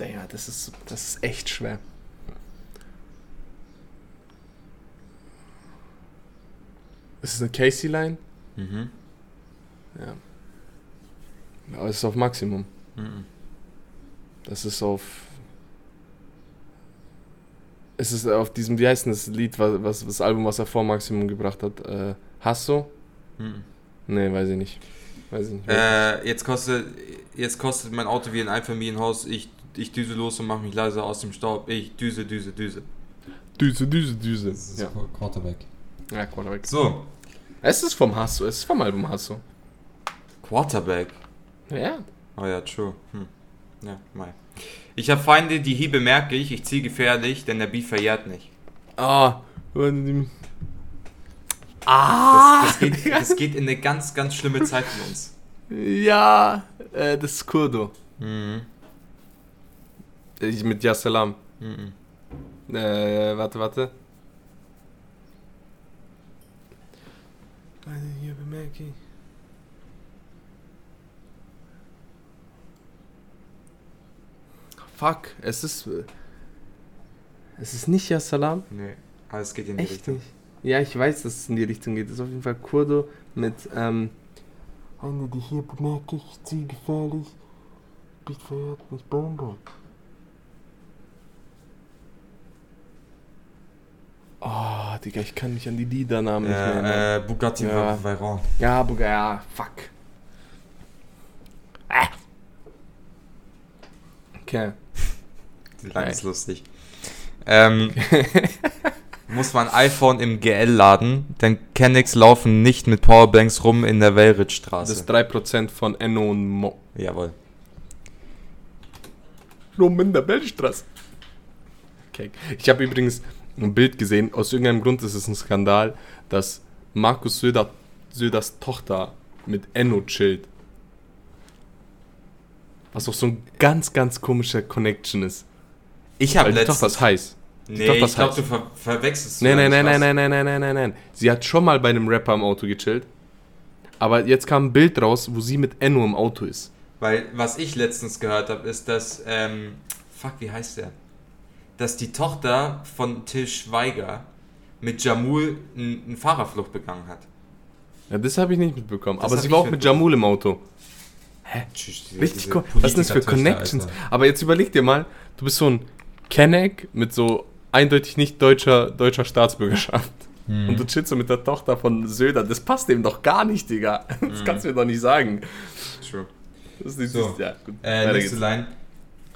[SPEAKER 1] Digga, das ist, das ist echt schwer. Ist es eine Casey-Line?
[SPEAKER 2] Mhm.
[SPEAKER 1] Ja. Aber es ist auf Maximum.
[SPEAKER 2] Mhm.
[SPEAKER 1] Das ist auf. Es ist auf diesem, wie heißt denn das Lied, was, was das Album, was er vor Maximum gebracht hat? Äh, Hasso?
[SPEAKER 2] Mhm.
[SPEAKER 1] Nee, weiß ich nicht. Weiß ich nicht.
[SPEAKER 2] Äh, jetzt kostet, jetzt kostet mein Auto wie ein Einfamilienhaus. Ich, ich düse los und mache mich leise aus dem Staub. Ich düse, düse, düse.
[SPEAKER 1] Düse, Düse, Düse.
[SPEAKER 3] Das ist
[SPEAKER 1] Ja,
[SPEAKER 3] Quarterback.
[SPEAKER 1] ja Quarterback.
[SPEAKER 2] So,
[SPEAKER 1] Es ist vom Hasso, es ist vom Album Hasso.
[SPEAKER 2] Quarterback.
[SPEAKER 1] Ja.
[SPEAKER 2] Oh ja, true. Hm. Ja, mei. Ich habe Feinde, die Hiebe merke ich. Ich ziehe gefährlich, denn der Beef verjährt nicht.
[SPEAKER 1] Ah.
[SPEAKER 2] Das,
[SPEAKER 1] Ah!
[SPEAKER 2] das, geht, das geht in eine ganz, ganz schlimme Zeit für uns.
[SPEAKER 1] Ja, äh, das ist Kurdo.
[SPEAKER 2] Mhm.
[SPEAKER 1] Ich mit Yassalam.
[SPEAKER 2] Mhm.
[SPEAKER 1] Äh, warte, warte. Hier bemerke ich. Fuck, es ist. äh, Es ist nicht Yassalam.
[SPEAKER 2] Nee, aber es geht in die
[SPEAKER 1] Echt
[SPEAKER 2] Richtung.
[SPEAKER 1] nicht. Ja, ich weiß, dass es in die Richtung geht. Es ist auf jeden Fall Kurdo mit, ähm. Eine, die hier bemerke ich, zieh gefährlich. Beat verhört mich, Boom Oh, Digga, ich kann mich an die Liedernamen nicht mehr erinnern.
[SPEAKER 2] Äh, Bugatti
[SPEAKER 1] Ja.
[SPEAKER 2] Veyron.
[SPEAKER 1] Ja, Buga, ja, fuck. Ah. Okay.
[SPEAKER 2] Die Line ist lustig. Ähm, muss man iPhone im GL laden, denn Kennex laufen nicht mit Powerbanks rum in der
[SPEAKER 1] Das
[SPEAKER 2] Wellritzstraße.
[SPEAKER 1] ist 3% von Enno und Mo.
[SPEAKER 2] Jawohl.
[SPEAKER 1] Rum in der Bellstraße. keck. Ich habe übrigens ein Bild gesehen, aus irgendeinem Grund ist es ein Skandal, dass Markus Söder, Söders Tochter mit Enno chillt. Was auch so ein ganz, ganz komischer Connection ist.
[SPEAKER 2] Ich habe
[SPEAKER 1] Weil die
[SPEAKER 2] letztens...
[SPEAKER 1] Tochter ist heiß. Die
[SPEAKER 2] Nee,
[SPEAKER 1] Tochter
[SPEAKER 2] ich
[SPEAKER 1] ist
[SPEAKER 2] glaube,
[SPEAKER 1] heiß.
[SPEAKER 2] du ver verwechselst
[SPEAKER 1] Nein, nein,
[SPEAKER 2] vielleicht
[SPEAKER 1] nein, nein, nein, nein, nein, nein, nein, nein. Sie hat schon mal bei einem Rapper im Auto gechillt. Aber jetzt kam ein Bild raus, wo sie mit Enno im Auto ist.
[SPEAKER 2] Weil was ich letztens gehört habe, ist, dass, ähm, fuck, wie heißt der? Dass die Tochter von Till Schweiger mit Jamul n- eine Fahrerflucht begangen hat.
[SPEAKER 1] Ja, das habe ich nicht mitbekommen.
[SPEAKER 2] Das
[SPEAKER 1] aber sie war auch mit. Jamul im Auto.
[SPEAKER 2] Tschüss, diese-
[SPEAKER 1] Richtig cool. Was sind das für Connections?
[SPEAKER 2] Alter.
[SPEAKER 1] Aber jetzt überleg dir mal, du bist so ein Kenneck mit so eindeutig nicht deutscher, deutscher Staatsbürgerschaft.
[SPEAKER 2] Mhm.
[SPEAKER 1] Und du chillst so mit der Tochter von Söder. Das passt dem doch gar nicht, Digga. Das
[SPEAKER 2] Mhm.
[SPEAKER 1] kannst du mir doch nicht sagen.
[SPEAKER 2] True.
[SPEAKER 1] Das ist nicht,
[SPEAKER 2] So.
[SPEAKER 1] ja, gut.
[SPEAKER 2] Äh, nächste. Line.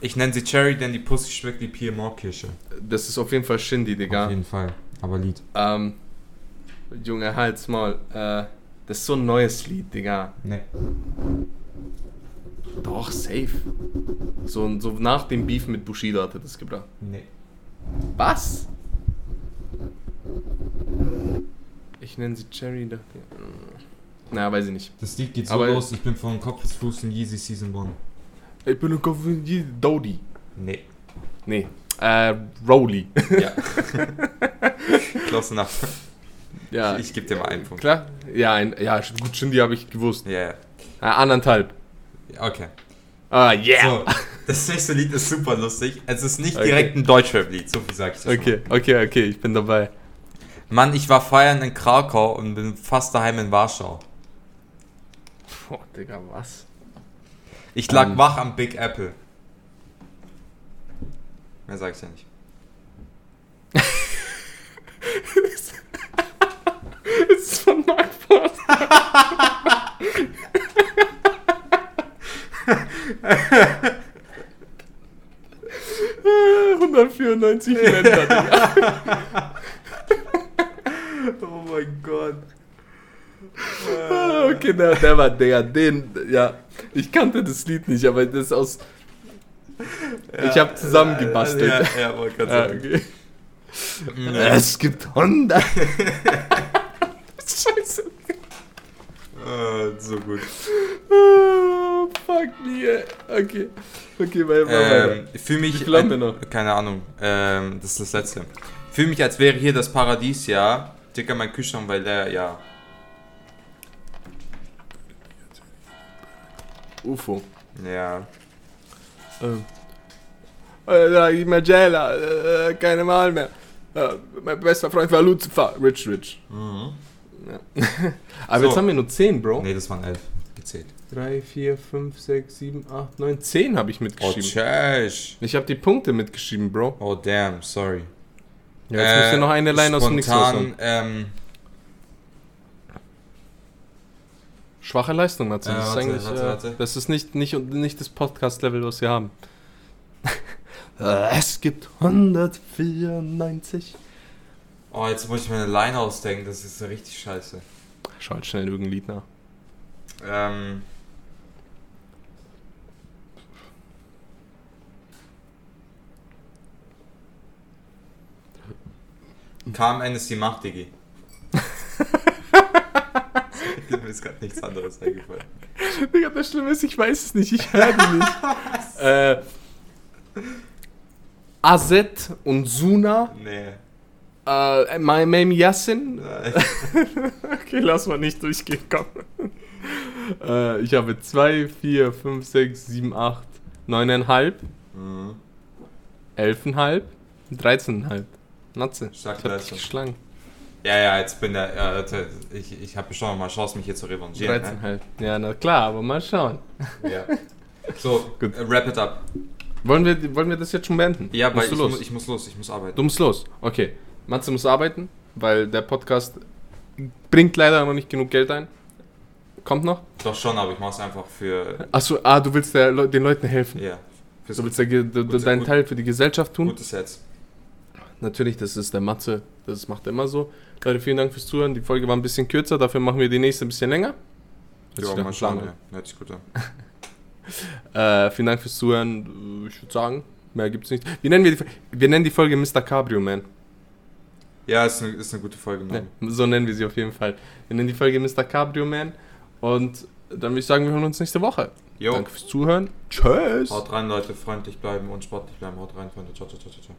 [SPEAKER 2] Ich nenne sie Cherry, denn die Pussy schmeckt wie Piemont-Kirsche.
[SPEAKER 1] Das ist auf jeden Fall Shindy, Digga.
[SPEAKER 2] jeden Fall. Aber Lied.
[SPEAKER 1] Ähm, Junge, halt's mal. Äh, das ist so ein neues Lied, Digga.
[SPEAKER 2] Nee.
[SPEAKER 1] Doch, safe. So, so nach dem Beef mit Bushido hat er das gebracht.
[SPEAKER 2] Nee.
[SPEAKER 1] Was? Ich nenne sie Cherry. dachte- Na, weiß ich nicht.
[SPEAKER 2] Das Lied geht so
[SPEAKER 1] Aber-
[SPEAKER 2] los, ich bin von Kopf bis Fuß in Yeezy Season 1.
[SPEAKER 1] Ich bin ein Kopf Dodi.
[SPEAKER 2] Nee.
[SPEAKER 1] Nee. Äh, Rowley.
[SPEAKER 2] Ja. Close enough.
[SPEAKER 1] ja,
[SPEAKER 2] Ich gebe dir mal einen Punkt.
[SPEAKER 1] klar. Ja, ein, ja, gut, Shindy habe ich gewusst.
[SPEAKER 2] Ja, ja.
[SPEAKER 1] Äh, anderthalb.
[SPEAKER 2] Okay.
[SPEAKER 1] Ah, yeah.
[SPEAKER 2] So, das nächste Lied ist super lustig. Es ist nicht
[SPEAKER 1] Okay.
[SPEAKER 2] direkt ein Deutschrap-Lied, so viel sag ich dir schon
[SPEAKER 1] Okay, okay, okay, ich bin dabei.
[SPEAKER 2] Mann, ich war feiern in Krakau und bin fast daheim in Warschau.
[SPEAKER 1] Boah, Digga, was?
[SPEAKER 2] Ich lag
[SPEAKER 1] Ähm.
[SPEAKER 2] wach am Big Apple. Mehr sag ich ja nicht.
[SPEAKER 1] Das ist von Mark Forster. 194 Länder, Digga.
[SPEAKER 2] Oh mein Gott.
[SPEAKER 1] Ah, Okay, der, der war der, den, ja. Ich kannte das Lied nicht, aber das ist aus. ich habe zusammengebastelt.
[SPEAKER 2] Ja, ja, wollte gerade
[SPEAKER 1] Ah,
[SPEAKER 2] sagen.
[SPEAKER 1] okay. Es gibt 100. Scheiße.
[SPEAKER 2] Äh, so gut.
[SPEAKER 1] Oh, fuck me. Okay. Okay, weil,
[SPEAKER 2] Ähm, ich fühle mich.
[SPEAKER 1] Noch?
[SPEAKER 2] Keine Ahnung. Ähm, das ist das letzte. Fühle mich, als wäre hier das Paradies, ja. Dicker mein Kühlschrank, weil der, ja.
[SPEAKER 1] UFO.
[SPEAKER 2] Ja.
[SPEAKER 1] Ähm. Äh, Jailer, äh, keine Mal mehr. Äh, mein bester Freund war Lucifer. Rich, rich. Ja. Aber
[SPEAKER 2] So.
[SPEAKER 1] jetzt haben wir nur 10, Bro.
[SPEAKER 2] Nee, das waren elf. Gezählt.
[SPEAKER 1] 3, 4, 5, 6, 7, 8, 9, 10 habe ich
[SPEAKER 2] Oh,
[SPEAKER 1] mitgeschrieben.
[SPEAKER 2] Trash.
[SPEAKER 1] ich habe die Punkte mitgeschrieben, Bro.
[SPEAKER 2] Oh, damn, sorry.
[SPEAKER 1] Ja, jetzt musst du noch eine Line aus dem Nix
[SPEAKER 2] Äh, spontan, ähm,
[SPEAKER 1] Schwache Leistung, Matze. Das ist
[SPEAKER 2] warte,
[SPEAKER 1] eigentlich,
[SPEAKER 2] warte,
[SPEAKER 1] äh, das ist nicht, nicht, nicht das Podcast-Level, was wir haben. Es gibt 194.
[SPEAKER 2] oh, jetzt muss ich mir eine Line ausdenken, das ist ja richtig scheiße.
[SPEAKER 1] Schau halt schnell irgendein Lied nach.
[SPEAKER 2] Ähm. KMN ist die Macht, Digi. Mir ist gerade nichts anderes eingefallen.
[SPEAKER 1] Digga, das Schlimme ist, ich weiß es nicht, ich höre die nicht. äh, Azet und Suna,
[SPEAKER 2] Nee.
[SPEAKER 1] äh, My Name Yassin.
[SPEAKER 2] Nein.
[SPEAKER 1] Okay, lass mal nicht durchgehen, komm. äh, ich habe 2, 4, 5, 6, 7, 8, 9,5,
[SPEAKER 2] Mhm.
[SPEAKER 1] 11,5, 13,5. Natze,
[SPEAKER 2] Starke
[SPEAKER 1] ich hab dich geschlagen.
[SPEAKER 2] Ja, ja, jetzt bin der. Ja, ich ich habe bestimmt mal Chance, mich hier zu revanchieren.
[SPEAKER 1] 13,5. Ja, na klar, aber mal schauen.
[SPEAKER 2] Ne? Ja. So,
[SPEAKER 1] Gut.
[SPEAKER 2] äh, wrap it up.
[SPEAKER 1] Wollen wir, wollen wir das jetzt schon beenden?
[SPEAKER 2] Ja, weil ich,
[SPEAKER 1] los?
[SPEAKER 2] mu ich muss los, ich muss arbeiten.
[SPEAKER 1] Du musst los. Okay. Matze muss arbeiten, weil der Podcast bringt leider noch nicht genug Geld ein. Kommt noch?
[SPEAKER 2] Doch schon, aber ich mache es einfach für.
[SPEAKER 1] Achso, ah, du willst der, den Leuten helfen.
[SPEAKER 2] Ja.
[SPEAKER 1] Du willst der,
[SPEAKER 2] Gut,
[SPEAKER 1] deinen
[SPEAKER 2] gut.
[SPEAKER 1] Teil für die Gesellschaft tun.
[SPEAKER 2] gutes Herz.
[SPEAKER 1] Natürlich, das ist der Matze. Das macht er immer so. Leute, vielen Dank fürs Zuhören. Die Folge war ein bisschen kürzer, dafür machen wir die nächste ein bisschen länger. Hört
[SPEAKER 2] Ja, mal schauen. Ja. Hört sich gut an.
[SPEAKER 1] Äh, vielen Dank fürs Zuhören. Ich würde sagen, Mehr gibt's nicht. Wie nennen wir die, wir nennen die Folge Mr. Cabrio Man.
[SPEAKER 2] Ja, ist eine, ist eine gute Folge, Mann.
[SPEAKER 1] Ja, so nennen wir sie auf jeden Fall. Wir nennen die Folge Mr. Cabrio Man. Und dann würde ich sagen, wir hören uns nächste Woche.
[SPEAKER 2] Jo.
[SPEAKER 1] Danke fürs Zuhören. Tschüss.
[SPEAKER 2] Haut rein, Leute. Freundlich bleiben und sportlich bleiben. Haut rein, Freunde. Ciao, ciao, ciao. ciao.